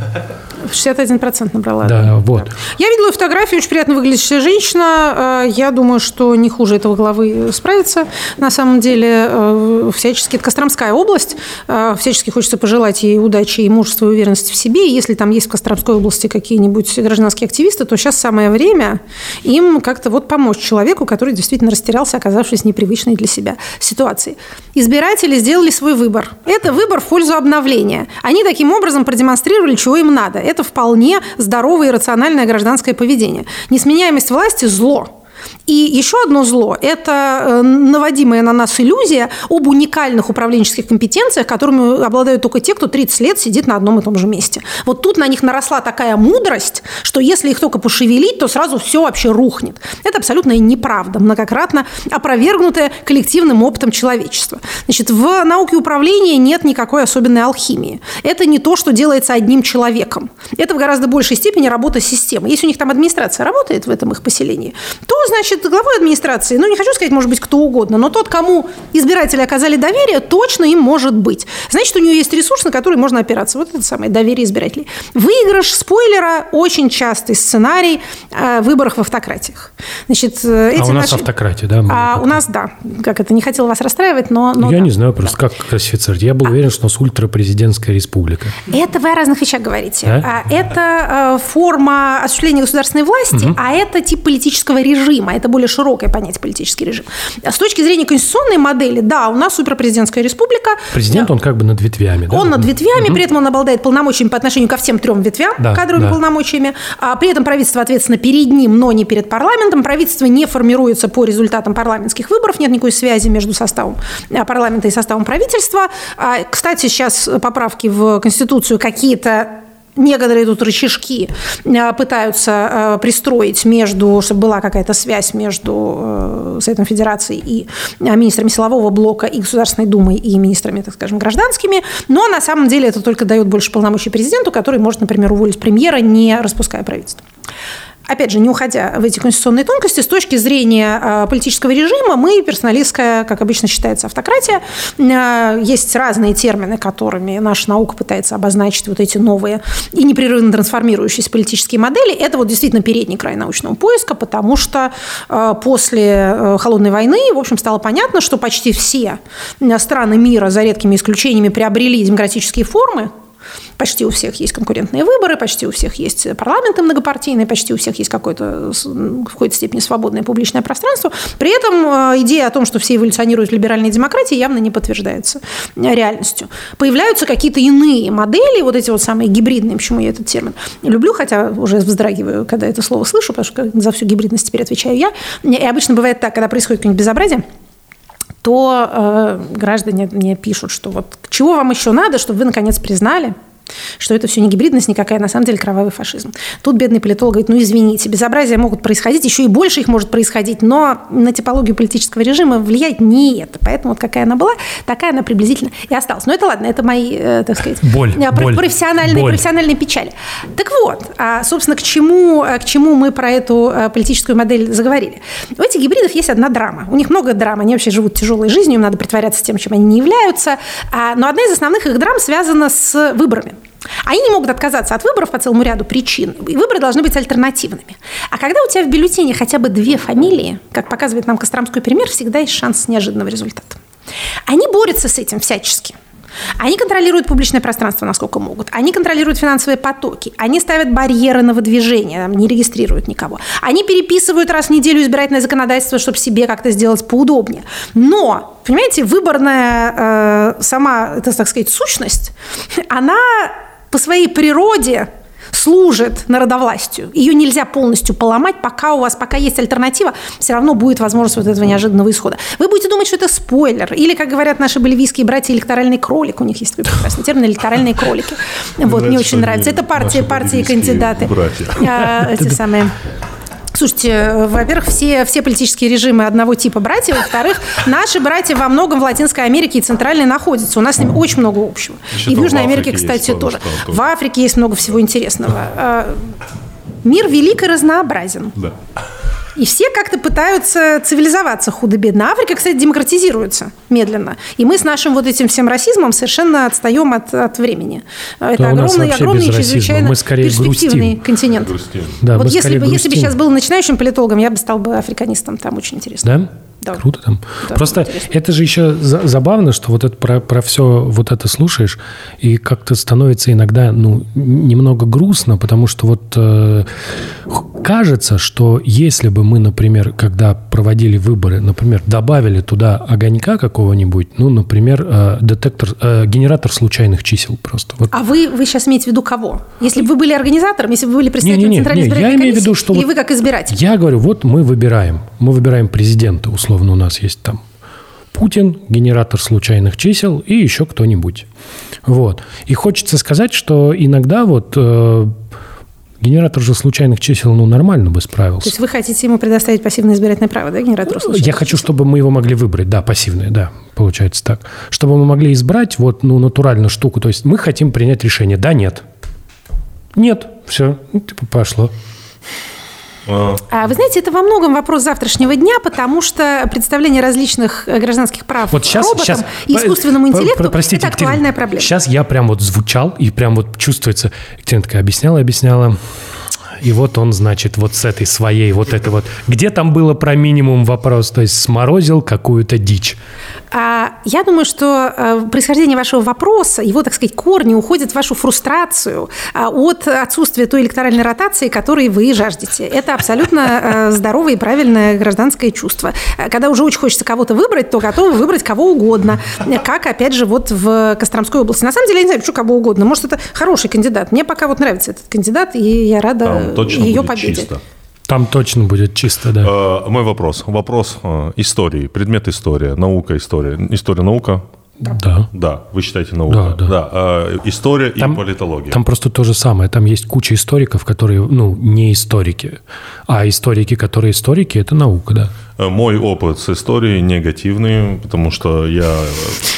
61% набрала. Да, да, вот. Я видела фотографию, очень приятно выглядящая женщина. Э, я думаю, что не хуже этого главы справится. На самом деле, э, всячески, это Костромская область, э, всячески хочется пожелать ей удачи и мужества и уверенности в себе. И если там есть в Костромской области какие-нибудь гражданские активисты, то сейчас самое время им как-то вот помочь человеку, который действительно растерялся, оказавшись непривычной для себя ситуации. Избиратели сделали свой выбор. Это выбор в пользу обновления. Они таким образом продемонстрировали, чего им надо. Это вполне здоровое и рациональное гражданское поведение. Несменяемость власти – зло. И еще одно зло – это э, наводимая на нас иллюзия об уникальных управленческих компетенциях, которыми обладают только те, кто 30 лет сидит на одном и том же месте. Вот тут на них наросла такая мудрость, что если их только пошевелить, то сразу все вообще рухнет. Это абсолютная неправда, многократно опровергнутая коллективным опытом человечества. Значит, в науке управления нет никакой особенной алхимии. Это не то, что делается одним человеком. Это в гораздо большей степени работа системы. Если у них там администрация работает в этом их поселении, то, значит, главой администрации, ну, не хочу сказать, может быть, кто угодно, но тот, кому избиратели оказали доверие, точно им может быть. Значит, у нее есть ресурс, на который можно опираться. Вот это самое доверие избирателей. Выигрыш спойлера – очень частый сценарий э, выборов в автократиях. Значит, эти а у нас наши... автократия, да? А у нас, да. Как это, не хотел вас расстраивать, но... но Я да. не знаю просто, да. как классифицировать. Я был а... уверен, что у нас ультрапрезидентская республика. Это вы о разных вещах говорите. Да? А, это э, форма осуществления государственной власти, угу. а это тип политического режима. Это более широкое понятие политический режим. А с точки зрения конституционной модели, да, у нас суперпрезидентская республика. Президент, он как бы над ветвями, да? Он над ветвями, угу. при этом он обладает полномочиями по отношению ко всем трем ветвям, да, кадровыми да. полномочиями. А при этом правительство ответственно перед ним, но не перед парламентом. Правительство не формируется по результатам парламентских выборов, нет никакой связи между составом а, парламента и составом правительства. А, кстати, сейчас поправки в Конституцию какие-то некоторые тут рычажки пытаются пристроить между, чтобы была какая-то связь между Советом Федерации и министрами силового блока и Государственной Думой и министрами, так скажем, гражданскими, но на самом деле это только дает больше полномочий президенту, который может, например, уволить премьера, не распуская правительство опять же, не уходя в эти конституционные тонкости, с точки зрения а, политического режима, мы персоналистская, как обычно считается, автократия. А, есть разные термины, которыми наша наука пытается обозначить вот эти новые и непрерывно трансформирующиеся политические модели. Это вот действительно передний край научного поиска, потому что а, после Холодной войны, в общем, стало понятно, что почти все страны мира, за редкими исключениями, приобрели демократические формы, Почти у всех есть конкурентные выборы, почти у всех есть парламенты многопартийные, почти у всех есть какое-то в какой-то степени свободное публичное пространство. При этом э, идея о том, что все эволюционируют в либеральной демократии, явно не подтверждается реальностью. Появляются какие-то иные модели, вот эти вот самые гибридные, почему я этот термин люблю, хотя уже вздрагиваю, когда это слово слышу, потому что за всю гибридность теперь отвечаю я. И обычно бывает так, когда происходит какое-нибудь безобразие, то э, граждане мне пишут, что вот чего вам еще надо, чтобы вы наконец признали, что это все не гибридность никакая, на самом деле кровавый фашизм. Тут бедный политолог говорит, ну извините, безобразия могут происходить, еще и больше их может происходить, но на типологию политического режима влияет не это. Поэтому вот какая она была, такая она приблизительно и осталась. Но это ладно, это мои, э, так сказать, боль, э, боль, профессиональные, боль. профессиональные печали. Так вот, а, собственно, к чему, э, к чему мы про эту политическую модель заговорили? У этих гибридов есть одна драма. У них много драм, они вообще живут тяжелой жизнью, им надо притворяться тем, чем они не являются. А, но одна из основных их драм связана с выборами. Они не могут отказаться от выборов по целому ряду причин. И выборы должны быть альтернативными. А когда у тебя в бюллетене хотя бы две фамилии, как показывает нам Костромской пример, всегда есть шанс неожиданного результата. Они борются с этим всячески. Они контролируют публичное пространство, насколько могут. Они контролируют финансовые потоки. Они ставят барьеры на выдвижение, не регистрируют никого. Они переписывают раз в неделю избирательное законодательство, чтобы себе как-то сделать поудобнее. Но, понимаете, выборная э, сама, это, так сказать, сущность, она по своей природе служит народовластию. Ее нельзя полностью поломать, пока у вас, пока есть альтернатива, все равно будет возможность вот этого неожиданного исхода. Вы будете думать, что это спойлер, или, как говорят наши боливийские братья, электоральный кролик, у них есть такой прекрасный термин, электоральные кролики. Вот, мне очень нравится. Это партия, партии, кандидаты. А, эти самые Слушайте, во-первых, все, все политические режимы одного типа братья. Во-вторых, наши братья во многом в Латинской Америке и Центральной находятся. У нас с ними очень много общего. и в Южной Америке, кстати, тоже. В Африке есть много всего интересного. А, мир велик и разнообразен. Да. И все как-то пытаются цивилизоваться худо-бедно. Африка, кстати, демократизируется медленно. И мы с нашим вот этим всем расизмом совершенно отстаем от, от времени. Это да, огромный, огромный, чрезвычайно перспективный грустим. континент. Грустим. Да, вот если бы, если бы сейчас был начинающим политологом, я бы стал бы африканистом. Там очень интересно. Да? Да. Круто там. Да, Просто интересно. это же еще за- забавно, что вот это про, про все вот это слушаешь, и как-то становится иногда ну, немного грустно, потому что вот э, кажется, что если бы мы, например, когда проводили выборы, например, добавили туда огонька какого-нибудь, ну, например, э, детектор, э, генератор случайных чисел просто. Вот. А вы, вы сейчас имеете в виду кого? Если бы вы были организатором, если бы вы были представителем не, не, не, Центральной не, избирательной я комиссии, имею в виду, что или вот вы как избиратель? Я говорю, вот мы выбираем, мы выбираем президента, условно у нас есть там Путин, генератор случайных чисел и еще кто-нибудь. Вот. И хочется сказать, что иногда вот э, генератор же случайных чисел, ну, нормально бы справился. То есть вы хотите ему предоставить пассивное избирательное право, да, генератору случайных Я хочу, чтобы мы его могли выбрать, да, пассивное, да, получается так. Чтобы мы могли избрать вот, ну, натуральную штуку. То есть мы хотим принять решение, да, нет. Нет, все, ну, типа пошло. А. Вы знаете, это во многом вопрос завтрашнего дня, потому что представление различных э, гражданских прав вот сейчас, роботам сейчас, и искусственному интеллекту простите, – это актуальная проблема. Сейчас я прям вот звучал, и прям вот чувствуется, Екатерина такая объясняла, объясняла, и вот он, значит, вот с этой своей, вот это вот. Где там было про минимум вопрос? То есть сморозил какую-то дичь. А, я думаю, что э, происхождение вашего вопроса, его, так сказать, корни уходят в вашу фрустрацию а, от отсутствия той электоральной ротации, которой вы жаждете. Это абсолютно э, здоровое и правильное гражданское чувство. Когда уже очень хочется кого-то выбрать, то готовы выбрать кого угодно. Как, опять же, вот в Костромской области. На самом деле, я не знаю, почему кого угодно. Может, это хороший кандидат. Мне пока вот нравится этот кандидат, и я рада Там ее победе. Чисто. Там точно будет чисто, да. Э, мой вопрос. Вопрос э, истории. Предмет история. Наука, история. История, наука. Да. Да, вы считаете наука. Да, да. да. А, история там, и политология. Там просто то же самое. Там есть куча историков, которые, ну, не историки. А историки, которые историки, это наука, да. Э, мой опыт с историей негативный, потому что я...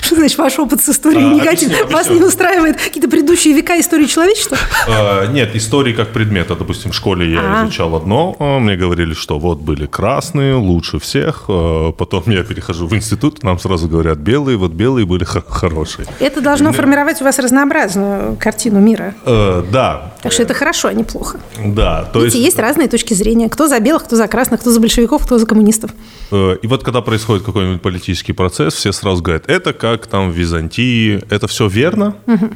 Что значит ваш опыт с историей а, негативный? Объясню, Вас не устраивает какие-то предыдущие века истории человечества? А, нет, истории как предмета. Допустим, в школе я а. изучал одно, а мне говорили, что вот были красные, лучше всех. А, потом я перехожу в институт, нам сразу говорят белые, вот белые были хорошие. Это должно формировать у вас разнообразную картину мира. Да. Так что это хорошо, а не плохо. Да. То Видите, есть... есть разные точки зрения. Кто за белых, кто за красных, кто за большевиков, кто за коммунистов коммунистов. Э, и вот когда происходит какой-нибудь политический процесс, все сразу говорят, это как там в Византии, это все верно? Угу.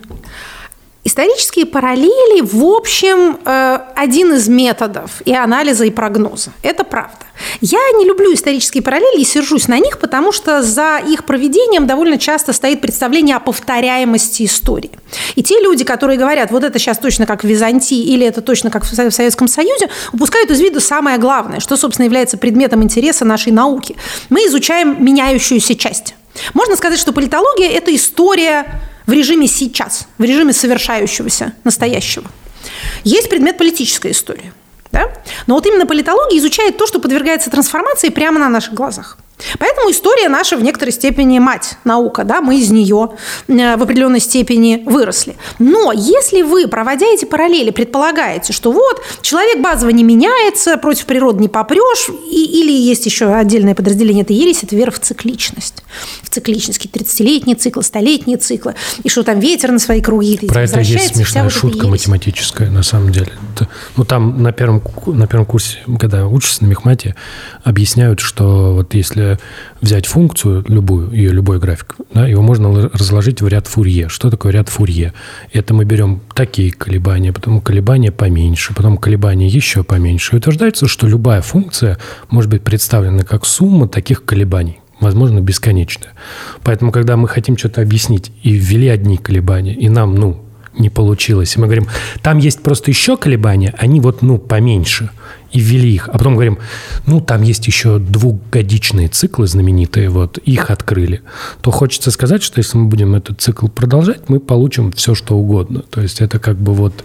Исторические параллели, в общем, э, один из методов и анализа, и прогноза. Это правда. Я не люблю исторические параллели и сержусь на них, потому что за их проведением довольно часто стоит представление о повторяемости истории. И те люди, которые говорят, вот это сейчас точно как в Византии или это точно как в Советском Союзе, упускают из виду самое главное, что, собственно, является предметом интереса нашей науки. Мы изучаем меняющуюся часть. Можно сказать, что политология – это история в режиме сейчас, в режиме совершающегося настоящего. Есть предмет политической истории. Да? Но вот именно политология изучает то, что подвергается трансформации прямо на наших глазах. Поэтому история наша в некоторой степени мать, наука, да, мы из нее э, в определенной степени выросли. Но если вы, проводя эти параллели, предполагаете, что вот человек базово не меняется, против природы не попрешь, и, или есть еще отдельное подразделение этой ересь, это вера в цикличность. В цикличность, какие 30-летние циклы, столетние циклы, и что там ветер на свои круги Про это есть смешная вот шутка математическая, на самом деле. Это, ну, там на первом, на первом курсе, когда учишься на мехмате, объясняют, что вот если взять функцию любую, ее любой график, да, его можно разложить в ряд Фурье. Что такое ряд Фурье? Это мы берем такие колебания, потом колебания поменьше, потом колебания еще поменьше. И утверждается, что любая функция может быть представлена как сумма таких колебаний возможно, бесконечная. Поэтому, когда мы хотим что-то объяснить и ввели одни колебания, и нам, ну, не получилось. И мы говорим, там есть просто еще колебания, они вот, ну, поменьше. И ввели их. А потом говорим, ну, там есть еще двухгодичные циклы знаменитые, вот, их открыли. То хочется сказать, что если мы будем этот цикл продолжать, мы получим все, что угодно. То есть это как бы вот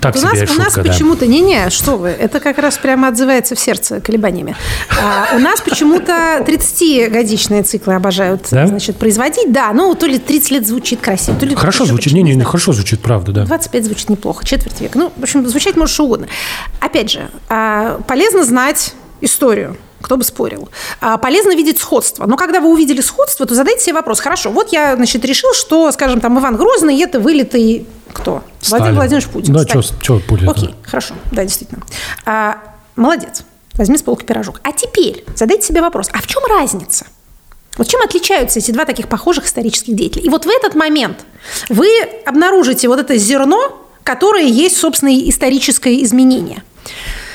так у нас, шутка, у нас да. почему-то... Не-не, что вы, это как раз прямо отзывается в сердце колебаниями. А, у нас почему-то 30-годичные циклы обожают да? значит, производить. Да, ну то ли 30 лет звучит красиво, то ли... Хорошо звучит, не-не, не, хорошо звучит, правда, да. 25 звучит неплохо, четверть века. Ну, в общем, звучать может что угодно. Опять же, а, полезно знать историю кто бы спорил. А, полезно видеть сходство. Но когда вы увидели сходство, то задайте себе вопрос. Хорошо, вот я, значит, решил, что, скажем, там Иван Грозный – это вылитый кто? Сталин. Владимир Владимирович Путин. Да, что Путин? Окей, хорошо, да, действительно. А, молодец. Возьми с полки пирожок. А теперь задайте себе вопрос, а в чем разница? Вот чем отличаются эти два таких похожих исторических деятеля? И вот в этот момент вы обнаружите вот это зерно, которое есть, собственно, историческое изменение.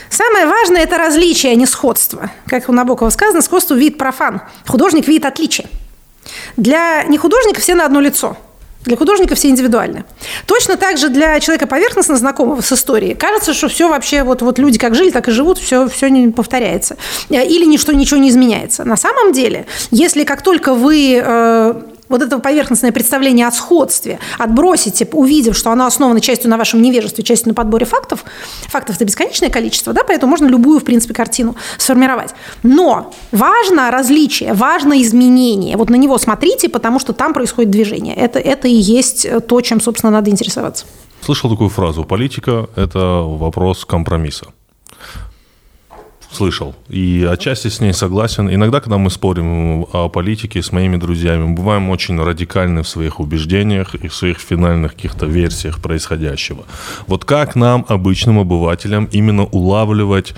Самое важное – это различие, а не сходство. Как у Набокова сказано, сходство видит профан. Художник видит отличие. Для нехудожника все на одно лицо – для художника все индивидуально. Точно так же для человека поверхностно знакомого с историей кажется, что все вообще, вот, вот люди как жили, так и живут, все, все не повторяется. Или ничто, ничего не изменяется. На самом деле, если как только вы э, вот это поверхностное представление о сходстве отбросите, увидев, что оно основано частью на вашем невежестве, частью на подборе фактов, фактов это бесконечное количество, да, поэтому можно любую, в принципе, картину сформировать. Но важно различие, важно изменение. Вот на него смотрите, потому что там происходит движение. Это, это и есть то, чем, собственно, надо интересоваться. Слышал такую фразу. Политика – это вопрос компромисса слышал. И отчасти с ней согласен. Иногда, когда мы спорим о политике с моими друзьями, мы бываем очень радикальны в своих убеждениях и в своих финальных каких-то версиях происходящего. Вот как нам, обычным обывателям, именно улавливать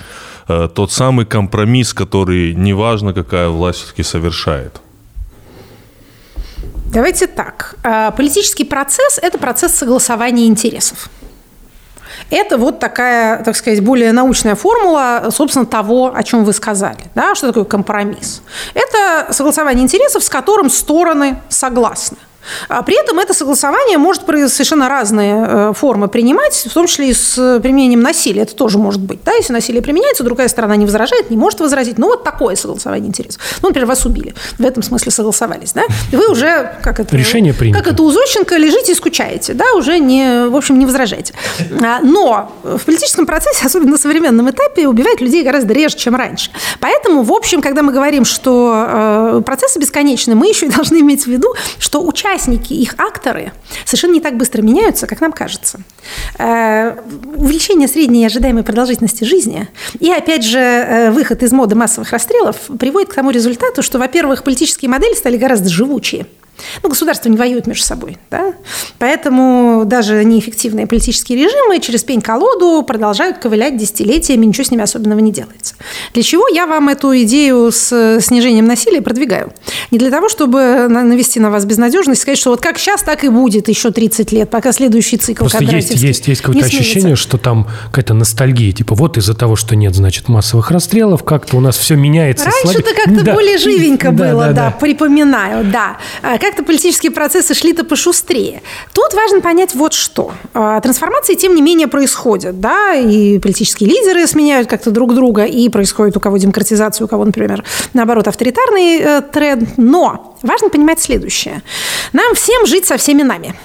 э, тот самый компромисс, который неважно, какая власть все-таки совершает? Давайте так. Э, политический процесс – это процесс согласования интересов. Это вот такая, так сказать, более научная формула, собственно, того, о чем вы сказали. Да? Что такое компромисс? Это согласование интересов, с которым стороны согласны. А при этом это согласование может совершенно разные э, формы принимать, в том числе и с применением насилия. Это тоже может быть. Да? Если насилие применяется, другая сторона не возражает, не может возразить. Ну, вот такое согласование интересов. Ну, например, вас убили. В этом смысле согласовались. Да? И вы уже, как это... Решение принято. Как это у Зощенко, лежите и скучаете. Да? Уже, не, в общем, не возражаете. А, но в политическом процессе, особенно на современном этапе, убивают людей гораздо реже, чем раньше. Поэтому, в общем, когда мы говорим, что э, процессы бесконечны, мы еще и должны иметь в виду, что участники, их акторы совершенно не так быстро меняются, как нам кажется. Э, увеличение средней ожидаемой продолжительности жизни и, опять же, э, выход из моды массовых расстрелов приводит к тому результату, что, во-первых, политические модели стали гораздо живучее. Ну, государства не воюют между собой. Да? Поэтому даже неэффективные политические режимы через пень-колоду продолжают ковылять десятилетиями, ничего с ними особенного не делается. Для чего я вам эту идею с снижением насилия продвигаю? Не для того, чтобы навести на вас безнадежность, сказать, что вот как сейчас, так и будет еще 30 лет, пока следующий цикл Просто есть, есть, есть какое-то ощущение, что там какая-то ностальгия, типа вот из-за того, что нет, значит, массовых расстрелов, как-то у нас все меняется. Раньше-то как-то да. более живенько да, было, да, да, да, припоминаю, да. Как-то политические процессы шли-то пошустрее. Тут важно понять вот что. А, трансформации, тем не менее, происходят. Да? И политические лидеры сменяют как-то друг друга, и происходит у кого демократизация, у кого, например, наоборот, авторитарный э, тренд. Но важно понимать следующее. Нам всем жить со всеми нами.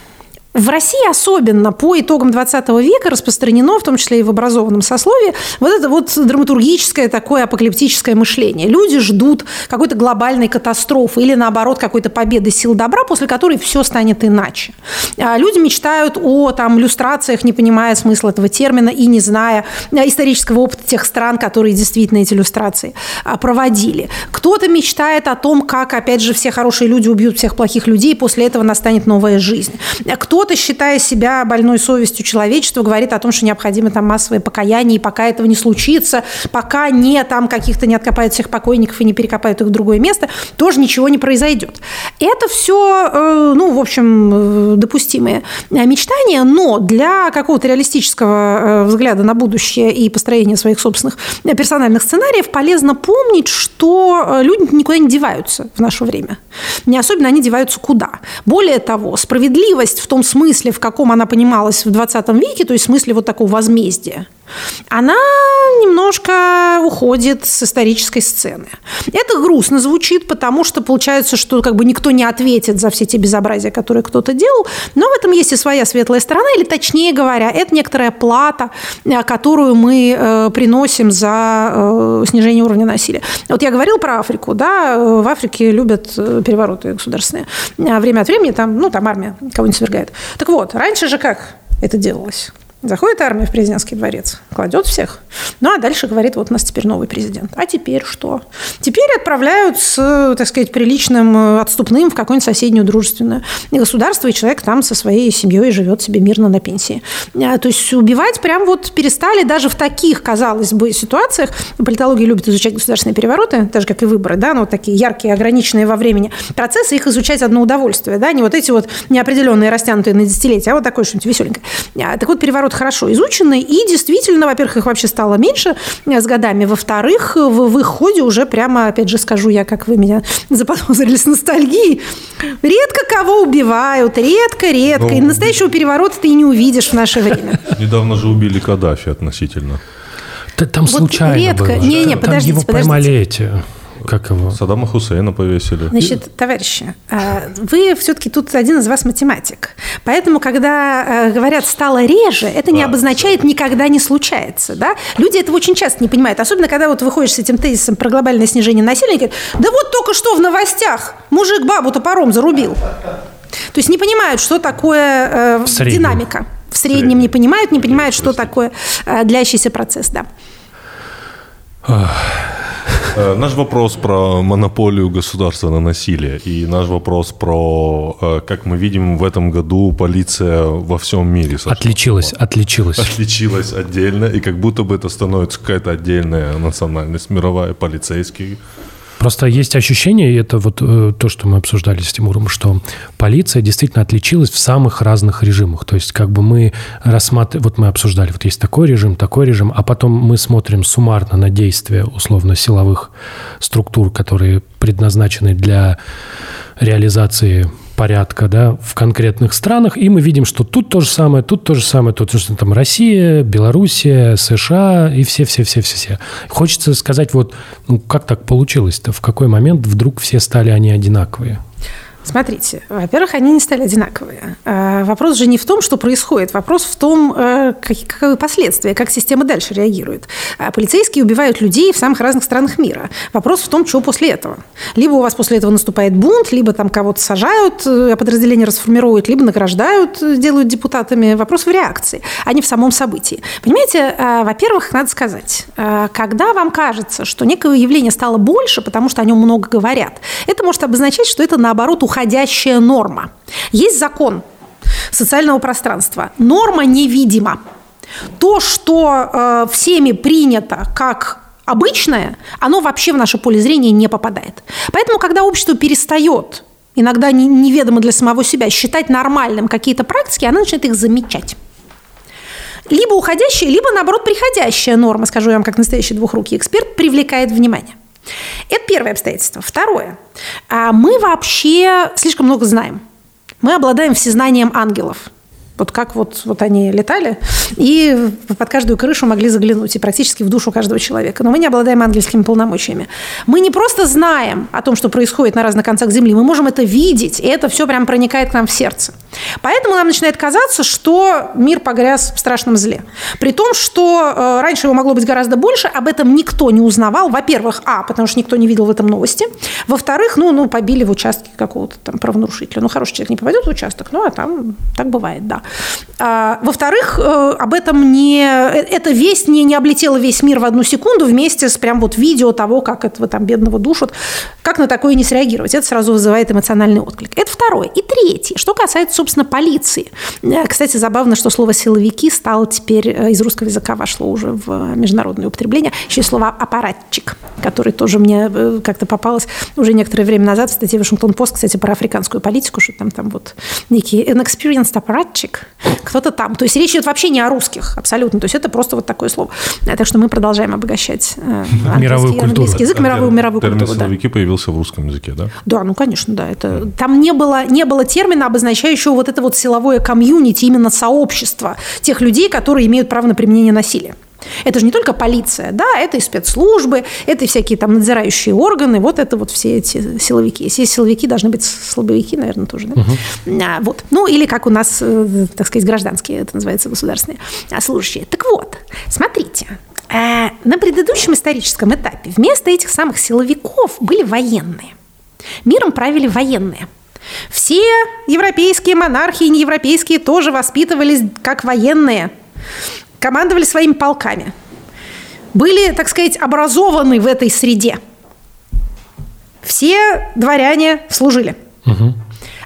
В России особенно по итогам 20 века распространено, в том числе и в образованном сословии, вот это вот драматургическое такое апокалиптическое мышление. Люди ждут какой-то глобальной катастрофы или, наоборот, какой-то победы сил добра, после которой все станет иначе. А люди мечтают о там, люстрациях, не понимая смысла этого термина и не зная а, исторического опыта тех стран, которые действительно эти иллюстрации а, проводили. Кто-то мечтает о том, как, опять же, все хорошие люди убьют всех плохих людей, и после этого настанет новая жизнь. Кто кто-то, считая себя больной совестью человечества, говорит о том, что необходимо там массовое покаяние, и пока этого не случится, пока не там каких-то не откопают всех покойников и не перекопают их в другое место, тоже ничего не произойдет. Это все, э, ну, в общем, э, допустимые мечтания, но для какого-то реалистического э, взгляда на будущее и построения своих собственных персональных сценариев полезно помнить, что люди никуда не деваются в наше время. Не особенно они деваются куда. Более того, справедливость в том смысле, в каком она понималась в 20 веке, то есть в смысле вот такого возмездия, она немножко уходит с исторической сцены. Это грустно звучит, потому что получается, что как бы никто не ответит за все те безобразия, которые кто-то делал, но в этом есть и своя светлая сторона, или точнее говоря, это некоторая плата, э, которую мы э, приносим за э, снижение уровня насилия. Вот я говорил про Африку, да, в Африке любят перевороты государственные. Время от времени там, ну, там армия кого-нибудь свергает. Так вот, раньше же как это делалось? Заходит армия в президентский дворец, кладет всех. Ну, а дальше говорит, вот у нас теперь новый президент. А теперь что? Теперь отправляют с, так сказать, приличным э, отступным в какое-нибудь соседнее дружественное государство, и человек там со своей семьей живет себе мирно на пенсии. А, то есть убивать прям вот перестали даже в таких, казалось бы, ситуациях. Политология любит изучать государственные перевороты, так же, как и выборы, да, ну, вот такие яркие, ограниченные во времени процессы, их изучать одно удовольствие, да, не вот эти вот неопределенные, растянутые на десятилетия, а вот такое что-нибудь веселенькое. А, так вот, переворот вот хорошо изучены, и действительно, во-первых, их вообще стало меньше с годами, во-вторых, в, в их ходе уже прямо, опять же скажу я, как вы меня заподозрили с ностальгией, редко кого убивают, редко-редко, ну, и настоящего переворота ты и не увидишь в наше время. Недавно же убили Каддафи относительно. Там вот случайно редко. было. Не, не, подождите, его подождите. поймали эти как его? Саддама Хусейна повесили. Значит, товарищи, а, вы все-таки тут один из вас математик. Поэтому, когда а, говорят «стало реже», это не обозначает «никогда не случается». Да? Люди этого очень часто не понимают. Особенно, когда вот выходишь с этим тезисом про глобальное снижение насилия, говорят, да вот только что в новостях мужик бабу топором зарубил. То есть не понимают, что такое э, динамика. В среднем, в среднем не понимают, не понимают, что такое э, длящийся процесс. Да. Э, наш вопрос про монополию государства на насилие и наш вопрос про, э, как мы видим, в этом году полиция во всем мире сошла. Отличилась, отличилась. Отличилась отдельно, и как будто бы это становится какая-то отдельная национальность мировая, полицейский Просто есть ощущение, и это вот э, то, что мы обсуждали с Тимуром, что полиция действительно отличилась в самых разных режимах. То есть как бы мы рассматривали, вот мы обсуждали, вот есть такой режим, такой режим, а потом мы смотрим суммарно на действия условно силовых структур, которые предназначены для реализации порядка да, в конкретных странах, и мы видим, что тут то же самое, тут то же самое, тут что там Россия, Белоруссия, США и все-все-все-все-все. Хочется сказать, вот ну, как так получилось-то, в какой момент вдруг все стали они одинаковые? Смотрите, во-первых, они не стали одинаковые. А, вопрос же не в том, что происходит. Вопрос в том, э, какие последствия, как система дальше реагирует. А, полицейские убивают людей в самых разных странах мира. Вопрос в том, что после этого. Либо у вас после этого наступает бунт, либо там кого-то сажают, э, подразделение расформируют, либо награждают, э, делают депутатами. Вопрос в реакции, а не в самом событии. Понимаете, а, во-первых, надо сказать, когда вам кажется, что некое явление стало больше, потому что о нем много говорят, это может обозначать, что это наоборот уходящая норма. Есть закон социального пространства. Норма невидима. То, что э, всеми принято как обычное, оно вообще в наше поле зрения не попадает. Поэтому, когда общество перестает иногда неведомо для самого себя считать нормальным какие-то практики, оно начинает их замечать. Либо уходящая, либо, наоборот, приходящая норма, скажу я вам как настоящий двухрукий эксперт, привлекает внимание. Это первое обстоятельство. Второе. А мы вообще слишком много знаем. Мы обладаем всезнанием ангелов. Вот как вот, вот они летали, и под каждую крышу могли заглянуть, и практически в душу каждого человека. Но мы не обладаем ангельскими полномочиями. Мы не просто знаем о том, что происходит на разных концах Земли, мы можем это видеть, и это все прям проникает к нам в сердце. Поэтому нам начинает казаться, что мир погряз в страшном зле. При том, что э, раньше его могло быть гораздо больше, об этом никто не узнавал. Во-первых, а, потому что никто не видел в этом новости. Во-вторых, ну, ну побили в участке какого-то там правонарушителя. Ну, хороший человек не попадет в участок, ну, а там так бывает, да. А, во-вторых, э, об этом не... Эта весть не, не облетела весь мир в одну секунду вместе с прям вот видео того, как этого там бедного душат. Как на такое не среагировать? Это сразу вызывает эмоциональный отклик. Это второе. И третье. Что касается, собственно, полиции. Э, кстати, забавно, что слово «силовики» стало теперь э, из русского языка вошло уже в международное употребление. Еще и слово «аппаратчик», который тоже мне как-то попалось уже некоторое время назад в статье Вашингтон-Пост, кстати, про африканскую политику, что там, там вот некий inexperienced аппаратчик, кто-то там. То есть речь идет вообще не о русских, абсолютно. То есть это просто вот такое слово. Так что мы продолжаем обогащать э, мировую культуру. английский язык, мировую, мировую Термин культуру. силовики да. появился в русском языке, да? Да, ну, конечно, да. Это, там не было, не было термина, обозначающего вот это вот силовое комьюнити, именно сообщество тех людей, которые имеют право на применение насилия. Это же не только полиция, да, это и спецслужбы, это и всякие там надзирающие органы, вот это вот все эти силовики. Есть силовики, должны быть слабовики, наверное, тоже, да? Угу. А, вот. Ну, или как у нас, э, так сказать, гражданские, это называется государственные а, служащие. Так вот, смотрите, э, на предыдущем историческом этапе вместо этих самых силовиков были военные. Миром правили военные. Все европейские монархии, неевропейские тоже воспитывались как военные командовали своими полками, были, так сказать, образованы в этой среде. Все дворяне служили. Угу.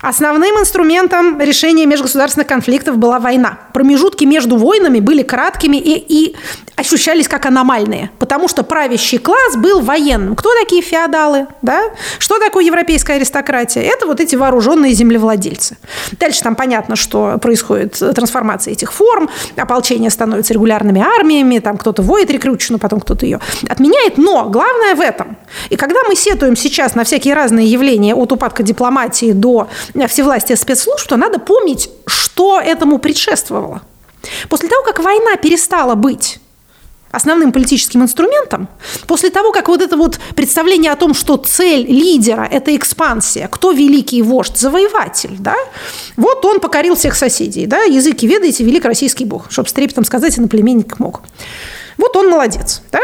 Основным инструментом решения межгосударственных конфликтов была война. Промежутки между войнами были краткими и, и ощущались как аномальные, потому что правящий класс был военным. Кто такие феодалы? Да? Что такое европейская аристократия? Это вот эти вооруженные землевладельцы. Дальше там понятно, что происходит трансформация этих форм, ополчение становится регулярными армиями, там кто-то воет рекрутчину, потом кто-то ее отменяет. Но главное в этом. И когда мы сетуем сейчас на всякие разные явления от упадка дипломатии до всевластия спецслужб, то надо помнить, что этому предшествовало. После того, как война перестала быть основным политическим инструментом, после того, как вот это вот представление о том, что цель лидера – это экспансия, кто великий вождь, завоеватель, да, вот он покорил всех соседей, да, языки ведаете, велик российский бог, чтобы с трепетом сказать, иноплеменник мог. Вот он молодец, да.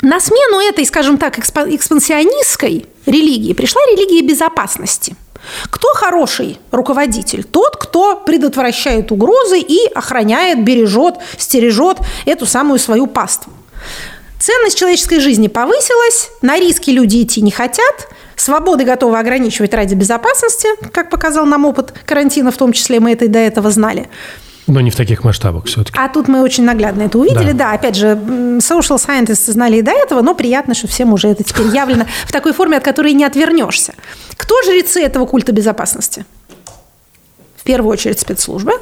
На смену этой, скажем так, экспансионистской религии пришла религия безопасности – кто хороший руководитель? Тот, кто предотвращает угрозы и охраняет, бережет, стережет эту самую свою паству. Ценность человеческой жизни повысилась, на риски люди идти не хотят, свободы готовы ограничивать ради безопасности, как показал нам опыт карантина, в том числе мы это и до этого знали – но не в таких масштабах все-таки. А тут мы очень наглядно это увидели. Да, да опять же, social scientists знали и до этого, но приятно, что всем уже это теперь явлено в такой форме, от которой не отвернешься. Кто жрецы этого культа безопасности? В первую очередь спецслужбы,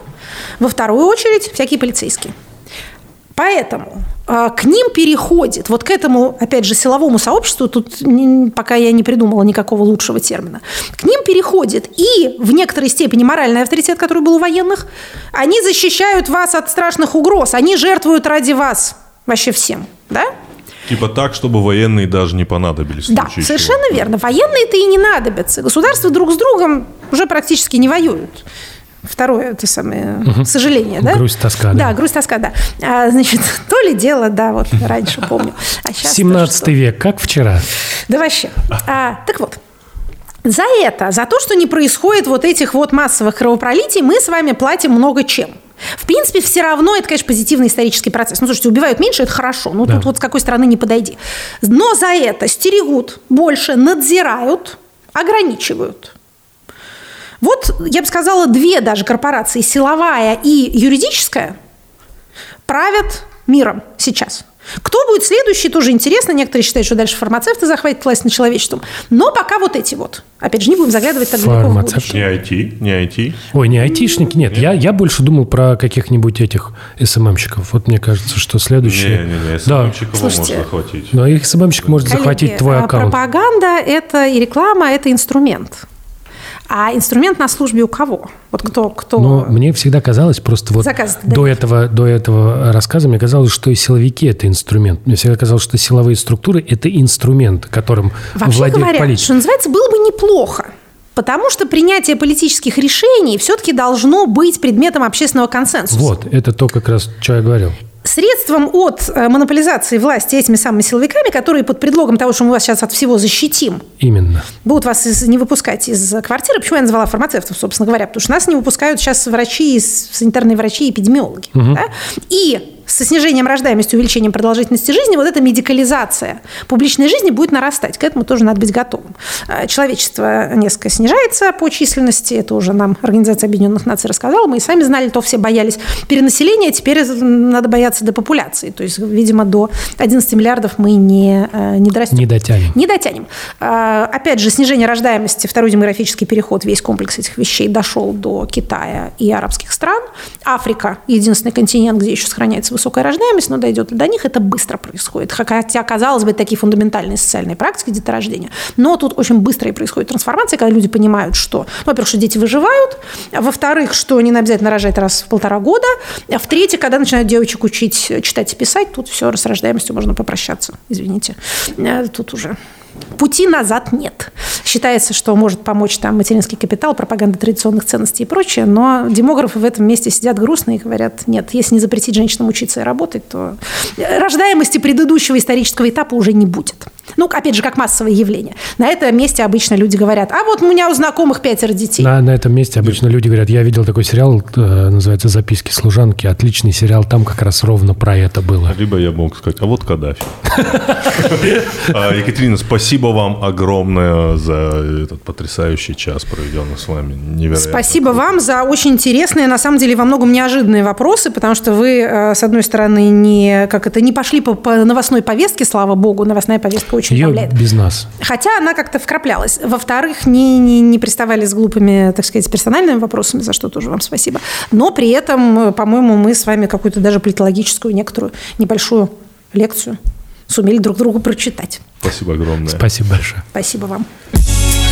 во вторую очередь всякие полицейские. Поэтому а, к ним переходит, вот к этому, опять же, силовому сообществу, тут пока я не придумала никакого лучшего термина, к ним переходит и в некоторой степени моральный авторитет, который был у военных, они защищают вас от страшных угроз, они жертвуют ради вас вообще всем, да? Типа так, чтобы военные даже не понадобились. Да, совершенно чего. верно. Военные-то и не надобятся. Государства друг с другом уже практически не воюют. Второе, это самое, угу. сожаление, да? Грусть, тоска, да. Да, грусть, тоска, да. А, значит, то ли дело, да, вот раньше помню. А 17 век, как вчера. Да вообще. А, так вот, за это, за то, что не происходит вот этих вот массовых кровопролитий, мы с вами платим много чем. В принципе, все равно это, конечно, позитивный исторический процесс. Ну, слушайте, убивают меньше, это хорошо. Ну, да. тут вот с какой стороны не подойди. Но за это стерегут больше, надзирают, ограничивают. Вот, я бы сказала, две даже корпорации, силовая и юридическая, правят миром сейчас. Кто будет следующий, тоже интересно. Некоторые считают, что дальше фармацевты захватят власть над человечеством. Но пока вот эти вот. Опять же, не будем заглядывать так далеко в будущее. Не IT, не IT. Ой, не айтишники, нет. нет. Я, я больше думал про каких-нибудь этих СММщиков. Вот мне кажется, что следующие... Не, не, не, СММщиков да. можно захватить. Но их СММщик может Коллеги, захватить твой а аккаунт. Пропаганда это и реклама – это инструмент. А инструмент на службе у кого? Вот кто, кто... Ну, мне всегда казалось, просто вот Заказ, до, этого, до этого рассказа мне казалось, что и силовики – это инструмент. Мне всегда казалось, что силовые структуры – это инструмент, которым Вообще владеет говоря, политика. что называется, было бы неплохо. Потому что принятие политических решений все-таки должно быть предметом общественного консенсуса. Вот, это то, как раз, что я говорил средством от э, монополизации власти этими самыми силовиками, которые под предлогом того, что мы вас сейчас от всего защитим, Именно. будут вас из, не выпускать из квартиры. Почему я назвала фармацевтов, собственно говоря? Потому что нас не выпускают сейчас врачи, санитарные врачи, эпидемиологи. Угу. Да? И со снижением рождаемости, увеличением продолжительности жизни, вот эта медикализация публичной жизни будет нарастать. К этому тоже надо быть готовым. А, человечество несколько снижается по численности, это уже нам Организация Объединенных Наций рассказала, мы и сами знали, то все боялись перенаселения, теперь надо бояться депопуляции. То есть, видимо, до 11 миллиардов мы не, э, не дорастем. Не дотянем. Не дотянем. А, опять же, снижение рождаемости, второй демографический переход, весь комплекс этих вещей дошел до Китая и арабских стран. Африка – единственный континент, где еще сохраняется высокая рождаемость, но дойдет до них, это быстро происходит. Хотя, казалось бы, такие фундаментальные социальные практики деторождения. Но тут очень быстро и происходит трансформация, когда люди понимают, что, ну, во-первых, что дети выживают, во-вторых, что не обязательно рожать раз в полтора года, а в-третьих, когда начинают девочек учить читать и писать, тут все, с рождаемостью можно попрощаться, извините. Э, тут уже Пути назад нет. Считается, что может помочь там материнский капитал, пропаганда традиционных ценностей и прочее, но демографы в этом месте сидят грустно и говорят, нет, если не запретить женщинам учиться и работать, то рождаемости предыдущего исторического этапа уже не будет. Ну, опять же, как массовое явление. На этом месте обычно люди говорят, а вот у меня у знакомых пятеро детей. На, на этом месте обычно люди говорят, я видел такой сериал, э, называется «Записки служанки», отличный сериал, там как раз ровно про это было. Либо я мог сказать, а вот Каддафи. А, Екатерина, спасибо вам огромное за этот потрясающий час, проведенный с вами. Невероятно. Спасибо вам за очень интересные, на самом деле, во многом неожиданные вопросы, потому что вы, э, с одной стороны, не, как это, не пошли по, по новостной повестке, слава богу, новостная повестка очень Ее утомляет. без нас. Хотя она как-то вкраплялась. Во-вторых, не, не, не приставали с глупыми, так сказать, персональными вопросами, за что тоже вам спасибо. Но при этом, по-моему, мы с вами какую-то даже политологическую некоторую небольшую лекцию сумели друг другу прочитать. Спасибо огромное. Спасибо большое. Спасибо вам.